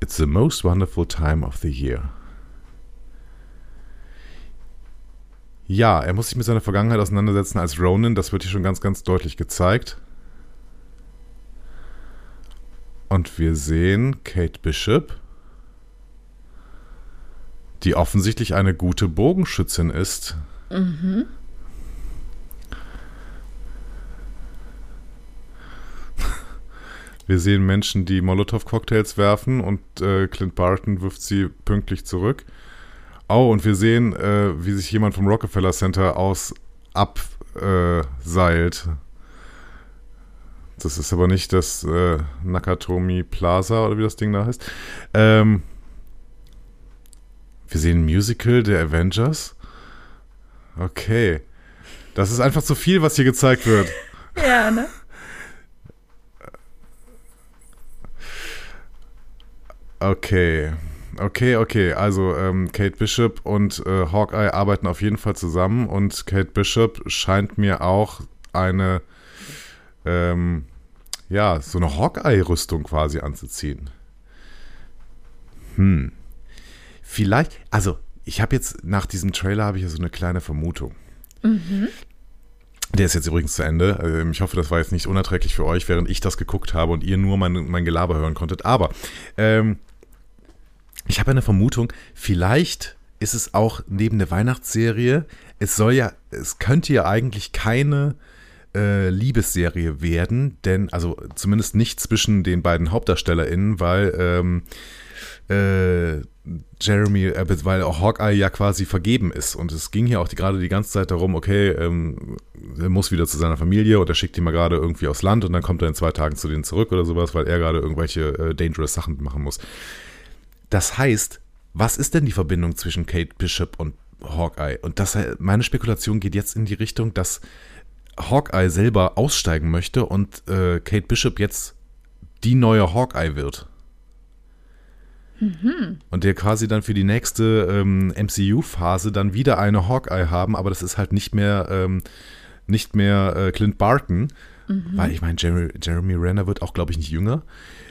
It's the most wonderful time of the year. Ja, er muss sich mit seiner Vergangenheit auseinandersetzen als Ronin. Das wird hier schon ganz, ganz deutlich gezeigt. Und wir sehen Kate Bishop. die offensichtlich eine gute Bogenschützin ist. Mhm. Wir sehen Menschen, die Molotow-Cocktails werfen und äh, Clint Barton wirft sie pünktlich zurück. Oh, und wir sehen, äh, wie sich jemand vom Rockefeller Center aus abseilt. Äh, das ist aber nicht das äh, Nakatomi Plaza oder wie das Ding da heißt. Ähm, wir sehen ein Musical der Avengers. Okay. Das ist einfach zu viel, was hier gezeigt wird.
ja, ne?
Okay. Okay, okay. Also ähm, Kate Bishop und äh, Hawkeye arbeiten auf jeden Fall zusammen und Kate Bishop scheint mir auch eine, ähm, ja, so eine Hawkeye-Rüstung quasi anzuziehen. Hm. Vielleicht, also ich habe jetzt nach diesem Trailer habe ich ja so eine kleine Vermutung. Mhm. Der ist jetzt übrigens zu Ende. Ähm, ich hoffe, das war jetzt nicht unerträglich für euch, während ich das geguckt habe und ihr nur mein, mein Gelaber hören konntet. Aber ähm, ich habe eine Vermutung, vielleicht ist es auch neben der Weihnachtsserie, es soll ja, es könnte ja eigentlich keine äh, Liebesserie werden, denn, also zumindest nicht zwischen den beiden HauptdarstellerInnen, weil ähm, äh, Jeremy, äh, weil auch Hawkeye ja quasi vergeben ist. Und es ging hier auch die, gerade die ganze Zeit darum, okay, ähm, er muss wieder zu seiner Familie und er schickt ihn mal gerade irgendwie aufs Land und dann kommt er in zwei Tagen zu denen zurück oder sowas, weil er gerade irgendwelche äh, dangerous Sachen machen muss. Das heißt, was ist denn die Verbindung zwischen Kate Bishop und Hawkeye? Und das, meine Spekulation geht jetzt in die Richtung, dass Hawkeye selber aussteigen möchte und äh, Kate Bishop jetzt die neue Hawkeye wird. Mhm. Und der quasi dann für die nächste ähm, MCU-Phase dann wieder eine Hawkeye haben, aber das ist halt nicht mehr, ähm, nicht mehr äh, Clint Barton, mhm. weil ich meine, Jeremy, Jeremy Renner wird auch, glaube ich, nicht jünger.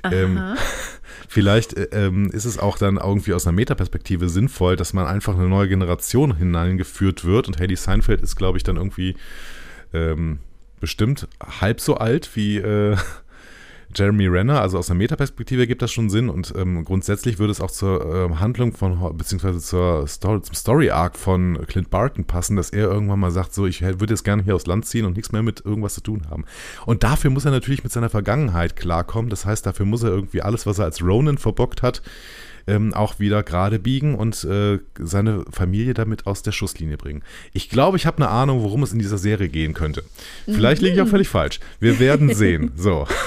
Ähm, vielleicht äh, ähm, ist es auch dann irgendwie aus einer Metaperspektive sinnvoll, dass man einfach eine neue Generation hineingeführt wird und Haley Seinfeld ist, glaube ich, dann irgendwie ähm, bestimmt halb so alt wie äh, Jeremy Renner, also aus einer Metaperspektive gibt das schon Sinn und ähm, grundsätzlich würde es auch zur ähm, Handlung von, beziehungsweise zur Story, zum Story-Arc von Clint Barton passen, dass er irgendwann mal sagt, so, ich würde jetzt gerne hier aufs Land ziehen und nichts mehr mit irgendwas zu tun haben. Und dafür muss er natürlich mit seiner Vergangenheit klarkommen, das heißt, dafür muss er irgendwie alles, was er als Ronan verbockt hat, ähm, auch wieder gerade biegen und äh, seine Familie damit aus der Schusslinie bringen. Ich glaube, ich habe eine Ahnung, worum es in dieser Serie gehen könnte. Vielleicht liege ich auch mhm. völlig falsch. Wir werden sehen. So.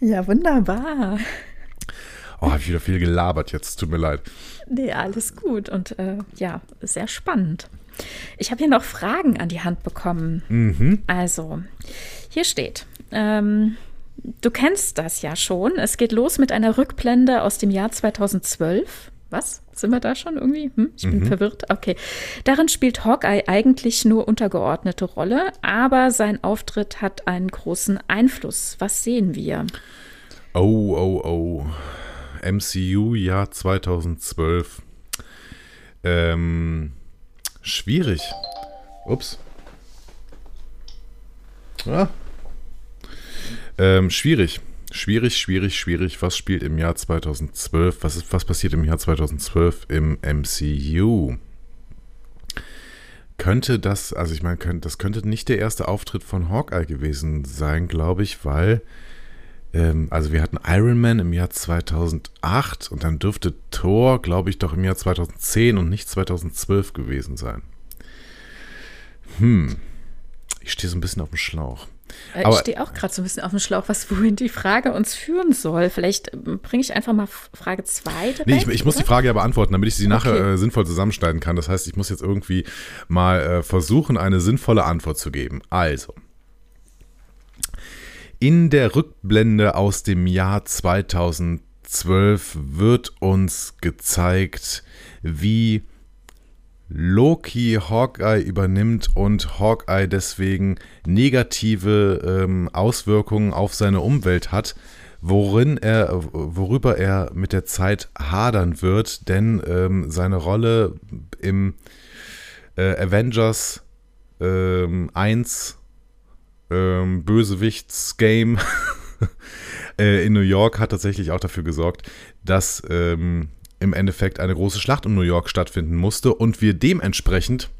Ja, wunderbar.
Oh, habe ich wieder viel gelabert jetzt. Tut mir leid.
Nee, alles gut. Und äh, ja, sehr spannend. Ich habe hier noch Fragen an die Hand bekommen. Mhm. Also, hier steht. Ähm, du kennst das ja schon. Es geht los mit einer Rückblende aus dem Jahr 2012. Was? Sind wir da schon irgendwie? Hm, ich bin mhm. verwirrt. Okay. Darin spielt Hawkeye eigentlich nur untergeordnete Rolle, aber sein Auftritt hat einen großen Einfluss. Was sehen wir?
Oh, oh, oh. MCU Jahr 2012. Ähm, schwierig. Ups. Ah. Ähm, schwierig. Schwierig, schwierig, schwierig. Was spielt im Jahr 2012? Was, ist, was passiert im Jahr 2012 im MCU? Könnte das, also ich meine, das könnte nicht der erste Auftritt von Hawkeye gewesen sein, glaube ich, weil, ähm, also wir hatten Iron Man im Jahr 2008 und dann dürfte Thor, glaube ich, doch im Jahr 2010 und nicht 2012 gewesen sein. Hm, ich stehe so ein bisschen auf dem Schlauch.
Äh, ich stehe auch gerade so ein bisschen auf dem Schlauch, was wohin die Frage uns führen soll. Vielleicht ähm, bringe ich einfach mal Frage 2
Nee, ich, ich muss die Frage ja beantworten, damit ich sie okay. nachher äh, sinnvoll zusammenschneiden kann. Das heißt, ich muss jetzt irgendwie mal äh, versuchen, eine sinnvolle Antwort zu geben. Also. In der Rückblende aus dem Jahr 2012 wird uns gezeigt, wie Loki Hawkeye übernimmt und Hawkeye deswegen negative ähm, Auswirkungen auf seine Umwelt hat, worin er, worüber er mit der Zeit hadern wird, denn ähm, seine Rolle im äh, Avengers ähm, 1 ähm, Bösewichts-Game äh, in New York hat tatsächlich auch dafür gesorgt, dass ähm, im Endeffekt eine große Schlacht um New York stattfinden musste und wir dementsprechend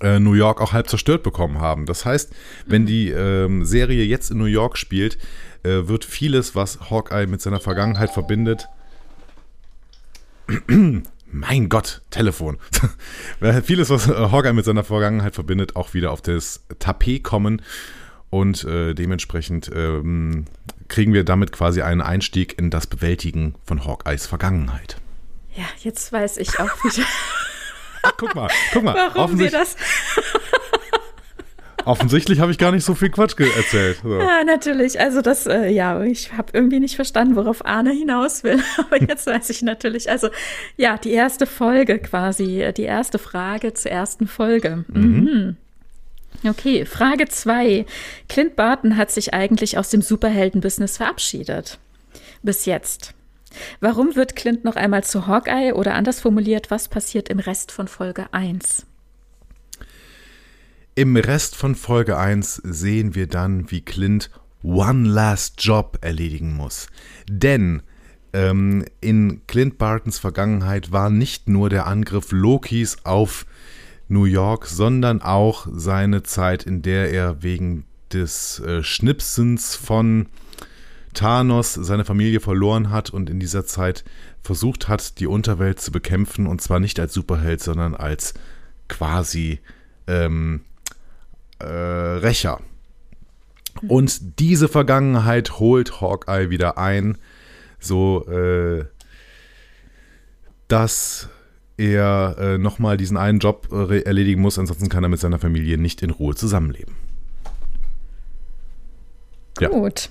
äh, New York auch halb zerstört bekommen haben. Das heißt, wenn die ähm, Serie jetzt in New York spielt, äh, wird vieles, was Hawkeye mit seiner Vergangenheit verbindet, mein Gott, Telefon. Vieles, was Hawkeye mit seiner Vergangenheit verbindet, auch wieder auf das Tapet kommen. Und äh, dementsprechend ähm, kriegen wir damit quasi einen Einstieg in das Bewältigen von Hawkeyes Vergangenheit.
Ja, jetzt weiß ich auch wieder.
guck mal, guck mal.
Warum wir das
Offensichtlich habe ich gar nicht so viel Quatsch erzählt. So.
Ja, natürlich. Also das, äh, ja, ich habe irgendwie nicht verstanden, worauf Arne hinaus will. Aber jetzt weiß ich natürlich. Also ja, die erste Folge quasi, die erste Frage zur ersten Folge. Mhm. Mhm. Okay, Frage zwei. Clint Barton hat sich eigentlich aus dem Superhelden-Business verabschiedet. Bis jetzt. Warum wird Clint noch einmal zu Hawkeye oder anders formuliert, was passiert im Rest von Folge 1?
Im Rest von Folge 1 sehen wir dann, wie Clint One Last Job erledigen muss. Denn ähm, in Clint Bartons Vergangenheit war nicht nur der Angriff Lokis auf New York, sondern auch seine Zeit, in der er wegen des äh, Schnipsens von Thanos seine Familie verloren hat und in dieser Zeit versucht hat, die Unterwelt zu bekämpfen und zwar nicht als Superheld, sondern als quasi ähm, äh, Rächer. Und diese Vergangenheit holt Hawkeye wieder ein, so äh, dass er äh, nochmal diesen einen Job äh, erledigen muss, ansonsten kann er mit seiner Familie nicht in Ruhe zusammenleben.
Gut.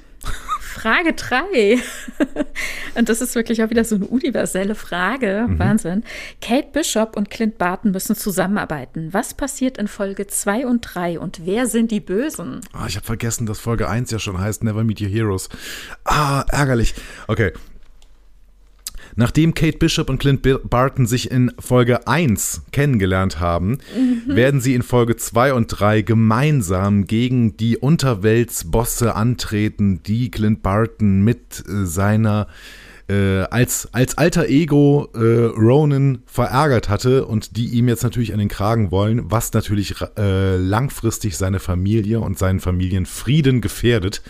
Frage 3. und das ist wirklich auch wieder so eine universelle Frage. Mhm. Wahnsinn. Kate Bishop und Clint Barton müssen zusammenarbeiten. Was passiert in Folge 2 und 3 und wer sind die Bösen?
Ah, ich habe vergessen, dass Folge 1 ja schon heißt Never Meet Your Heroes. Ah, ärgerlich. Okay, Nachdem Kate Bishop und Clint Barton sich in Folge 1 kennengelernt haben, mhm. werden sie in Folge 2 und 3 gemeinsam gegen die Unterweltsbosse antreten, die Clint Barton mit äh, seiner äh, als, als alter Ego äh, Ronan verärgert hatte und die ihm jetzt natürlich an den Kragen wollen, was natürlich äh, langfristig seine Familie und seinen Familienfrieden gefährdet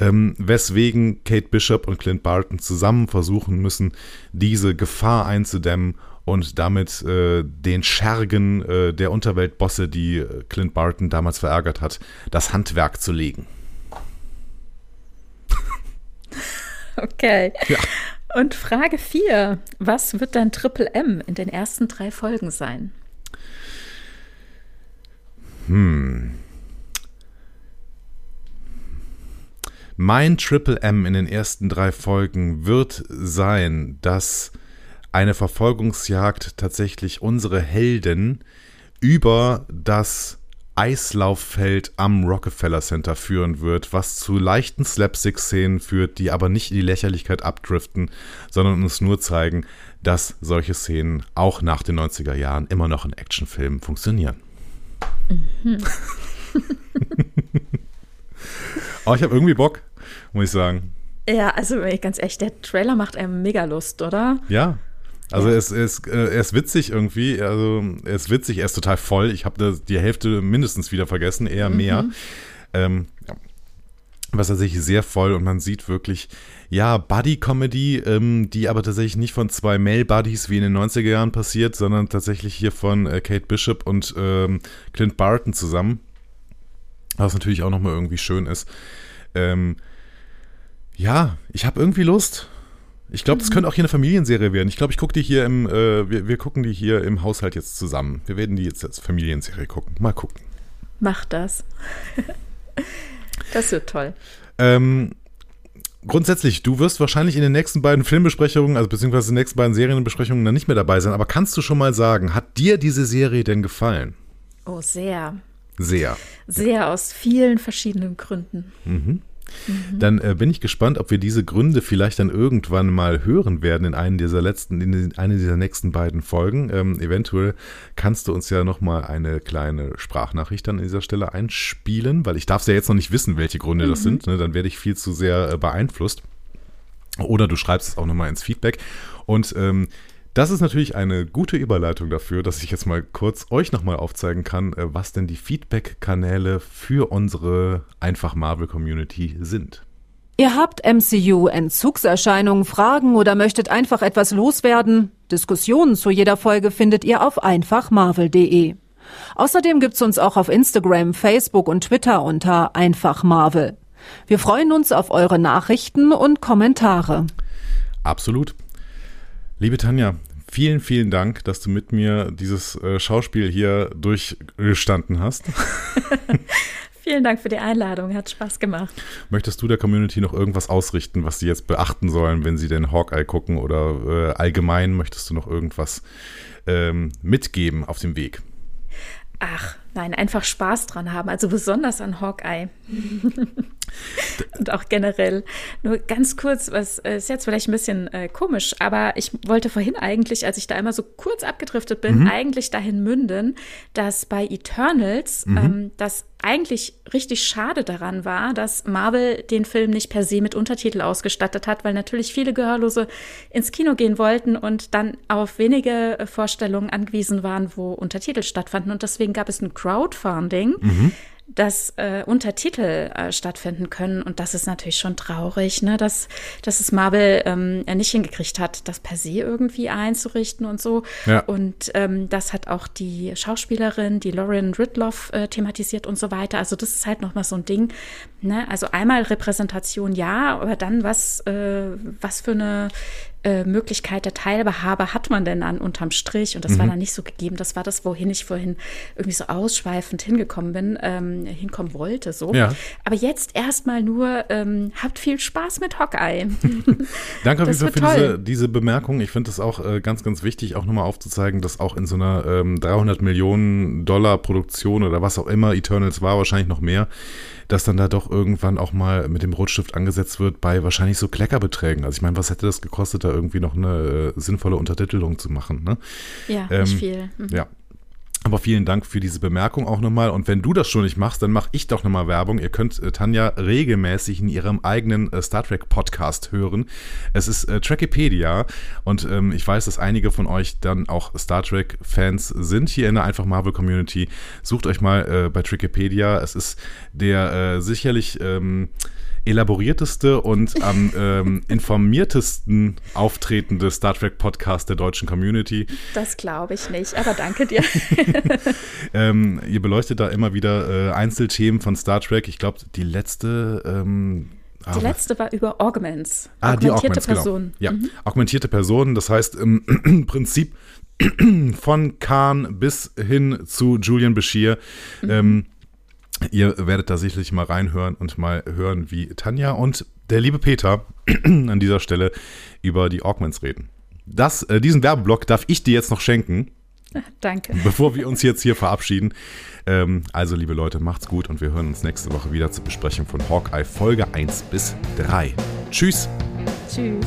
ähm, weswegen Kate Bishop und Clint Barton zusammen versuchen müssen, diese Gefahr einzudämmen und damit äh, den Schergen äh, der Unterweltbosse, die äh, Clint Barton damals verärgert hat, das Handwerk zu legen.
Okay. Ja. Und Frage 4. Was wird dein Triple M in den ersten drei Folgen sein?
Hm. Mein Triple M in den ersten drei Folgen wird sein, dass eine Verfolgungsjagd tatsächlich unsere Helden über das Eislauffeld am Rockefeller Center führen wird, was zu leichten Slapstick-Szenen führt, die aber nicht in die Lächerlichkeit abdriften, sondern uns nur zeigen, dass solche Szenen auch nach den 90er Jahren immer noch in Actionfilmen funktionieren. Mhm. Aber ich habe irgendwie Bock, muss ich sagen.
Ja, also ganz echt, der Trailer macht einem mega Lust, oder?
Ja. Also ja. es, es, äh, er ist witzig irgendwie, also er ist witzig, er ist total voll. Ich habe die Hälfte mindestens wieder vergessen, eher mhm. mehr. Ähm, ja. Was tatsächlich sehr voll und man sieht wirklich, ja, Buddy-Comedy, ähm, die aber tatsächlich nicht von zwei Male-Buddies wie in den 90er Jahren passiert, sondern tatsächlich hier von äh, Kate Bishop und ähm, Clint Barton zusammen. Was natürlich auch nochmal irgendwie schön ist. Ähm, ja, ich habe irgendwie Lust. Ich glaube, das mhm. könnte auch hier eine Familienserie werden. Ich glaube, ich gucke die hier im, äh, wir, wir gucken die hier im Haushalt jetzt zusammen. Wir werden die jetzt als Familienserie gucken. Mal gucken.
Mach das. das wird toll.
Ähm, grundsätzlich, du wirst wahrscheinlich in den nächsten beiden Filmbesprechungen, also beziehungsweise in den nächsten beiden Serienbesprechungen dann nicht mehr dabei sein. Aber kannst du schon mal sagen, hat dir diese Serie denn gefallen?
Oh, sehr.
Sehr.
Sehr aus vielen verschiedenen Gründen.
Mhm. Mhm. Dann äh, bin ich gespannt, ob wir diese Gründe vielleicht dann irgendwann mal hören werden in einem dieser letzten, in einer dieser nächsten beiden Folgen. Ähm, eventuell kannst du uns ja nochmal eine kleine Sprachnachricht an dieser Stelle einspielen, weil ich darf es ja jetzt noch nicht wissen, welche Gründe mhm. das sind. Ne? Dann werde ich viel zu sehr äh, beeinflusst. Oder du schreibst es auch nochmal ins Feedback. Und ähm, das ist natürlich eine gute Überleitung dafür, dass ich jetzt mal kurz euch nochmal aufzeigen kann, äh, was denn die Feedback-Kanäle für unsere Einfach Marvel Community sind.
Ihr habt MCU-Entzugserscheinungen, Fragen oder möchtet einfach etwas loswerden? Diskussionen zu jeder Folge findet ihr auf einfachmarvel.de. Außerdem gibt's uns auch auf Instagram, Facebook und Twitter unter einfachmarvel. Wir freuen uns auf eure Nachrichten und Kommentare.
Absolut. Liebe Tanja, vielen, vielen Dank, dass du mit mir dieses äh, Schauspiel hier durchgestanden hast.
Vielen Dank für die Einladung, hat Spaß gemacht.
Möchtest du der Community noch irgendwas ausrichten, was sie jetzt beachten sollen, wenn sie den Hawkeye gucken oder äh, allgemein möchtest du noch irgendwas ähm, mitgeben auf dem Weg?
Ach, nein, einfach Spaß dran haben, also besonders an Hawkeye. und auch generell. Nur ganz kurz, was äh, ist jetzt vielleicht ein bisschen äh, komisch, aber ich wollte vorhin eigentlich, als ich da immer so kurz abgedriftet bin, mhm. eigentlich dahin münden, dass bei Eternals mhm. ähm, das eigentlich richtig schade daran war, dass Marvel den Film nicht per se mit Untertitel ausgestattet hat, weil natürlich viele Gehörlose ins Kino gehen wollten und dann auf wenige Vorstellungen angewiesen waren, wo Untertitel stattfanden. Und deswegen gab es ein Crowdfunding. Mhm dass äh, Untertitel äh, stattfinden können. Und das ist natürlich schon traurig, ne? dass, dass es Marvel ähm, nicht hingekriegt hat, das per se irgendwie einzurichten und so. Ja. Und ähm, das hat auch die Schauspielerin, die Lauren Ridloff, äh, thematisiert und so weiter. Also das ist halt nochmal so ein Ding. Ne? Also einmal Repräsentation ja, aber dann was, äh, was für eine äh, Möglichkeit der Teilhabe hat man denn dann unterm Strich? Und das mhm. war dann nicht so gegeben. Das war das, wohin ich vorhin irgendwie so ausschweifend hingekommen bin, ähm, hinkommen wollte. So. Ja. Aber jetzt erstmal nur, ähm, habt viel Spaß mit Hawkeye.
Danke für, für diese, diese Bemerkung. Ich finde es auch äh, ganz, ganz wichtig, auch nochmal aufzuzeigen, dass auch in so einer ähm, 300 Millionen Dollar Produktion oder was auch immer, Eternals war wahrscheinlich noch mehr, dass dann da doch irgendwann auch mal mit dem Rotstift angesetzt wird bei wahrscheinlich so Kleckerbeträgen. Also ich meine, was hätte das gekostet, da irgendwie noch eine äh, sinnvolle Untertitelung zu machen? Ne?
Ja, ähm, nicht viel.
Mhm. Ja, aber vielen Dank für diese Bemerkung auch nochmal. Und wenn du das schon nicht machst, dann mache ich doch nochmal Werbung. Ihr könnt äh, Tanja regelmäßig in ihrem eigenen äh, Star Trek Podcast hören. Es ist äh, Trackipedia und ähm, ich weiß, dass einige von euch dann auch Star Trek Fans sind hier in der Einfach Marvel Community. Sucht euch mal äh, bei Trackipedia. Es ist der äh, sicherlich ähm, elaborierteste und am ähm, informiertesten auftretende Star Trek Podcast der deutschen Community.
Das glaube ich nicht, aber danke dir.
ähm, ihr beleuchtet da immer wieder äh, Einzelthemen von Star Trek. Ich glaube, die letzte. Ähm,
die ah, letzte war über Augments.
Ah, die Augments, Personen. Genau. Ja, mhm. augmentierte Personen, das heißt im Prinzip von Khan bis hin zu Julian Bashir. Mhm. Ähm, Ihr werdet da sicherlich mal reinhören und mal hören, wie Tanja und der liebe Peter an dieser Stelle über die Augments reden. Das, äh, diesen Werbeblock darf ich dir jetzt noch schenken.
Danke.
Bevor wir uns jetzt hier verabschieden. Ähm, also, liebe Leute, macht's gut und wir hören uns nächste Woche wieder zur Besprechung von Hawkeye Folge 1 bis 3. Tschüss.
Tschüss.